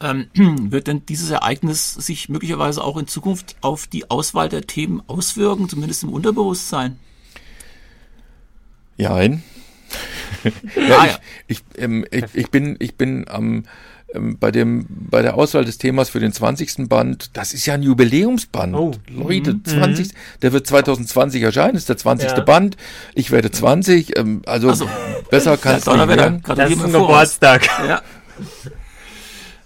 Ähm, (clears throat) wird denn dieses Ereignis sich möglicherweise auch in Zukunft auf die Auswahl der Themen auswirken, zumindest im Unterbewusstsein? Nein. (laughs) ja, ah, ja. Ich, ich, ähm, ich, ich, bin, ich bin am bei, dem, bei der Auswahl des Themas für den 20. Band, das ist ja ein Jubiläumsband. Oh. Leute, 20, mhm. der wird 2020 erscheinen, ist der 20. Ja. Band. Ich werde 20, ähm, also so. besser kann es nicht werden. Das ist ein Geburtstag. Ja.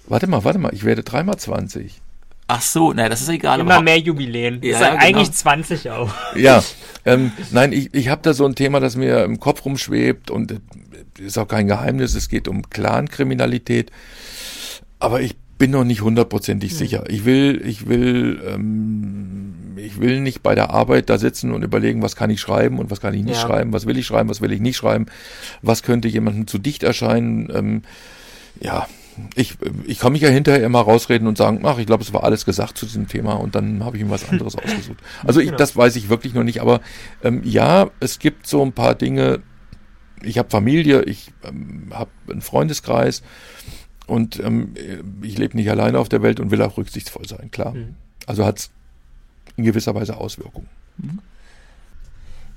Warte mal, warte mal, ich werde dreimal 20. Ach so, naja, das ist egal. Immer mehr Jubiläen. Ja, ja, eigentlich genau. 20 auch. Ja, (laughs) ähm, nein, ich, ich habe da so ein Thema, das mir im Kopf rumschwebt und äh, ist auch kein Geheimnis, es geht um Clankriminalität. Aber ich bin noch nicht hundertprozentig mhm. sicher. Ich will, ich will, ähm, ich will nicht bei der Arbeit da sitzen und überlegen, was kann ich schreiben und was kann ich nicht ja. schreiben, was will ich schreiben, was will ich nicht schreiben, was könnte jemandem zu dicht erscheinen. Ähm, ja, ich, ich kann mich ja hinterher immer rausreden und sagen, ach, ich glaube, es war alles gesagt zu diesem Thema und dann habe ich ihm was anderes (laughs) ausgesucht. Also ich, genau. das weiß ich wirklich noch nicht, aber ähm, ja, es gibt so ein paar Dinge. Ich habe Familie, ich ähm, habe einen Freundeskreis und ähm, ich lebe nicht alleine auf der Welt und will auch rücksichtsvoll sein, klar. Mhm. Also hat es in gewisser Weise Auswirkungen. Mhm.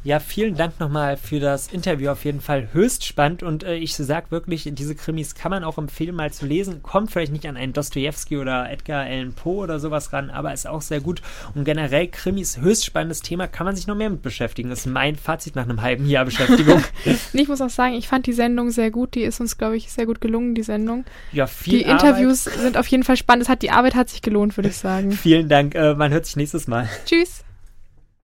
Ja, vielen Dank nochmal für das Interview. Auf jeden Fall höchst spannend. Und äh, ich sag wirklich, diese Krimis kann man auch empfehlen, mal zu lesen. Kommt vielleicht nicht an einen Dostoevsky oder Edgar Allan Poe oder sowas ran, aber ist auch sehr gut. Und generell Krimis, höchst spannendes Thema, kann man sich noch mehr mit beschäftigen. Das ist mein Fazit nach einem halben Jahr Beschäftigung. (laughs) (laughs) ich muss auch sagen, ich fand die Sendung sehr gut. Die ist uns, glaube ich, sehr gut gelungen, die Sendung. Ja, viel Die Interviews Arbeit. sind auf jeden Fall spannend. Es hat, die Arbeit hat sich gelohnt, würde ich sagen. (laughs) Vielen Dank. Äh, man hört sich nächstes Mal. Tschüss.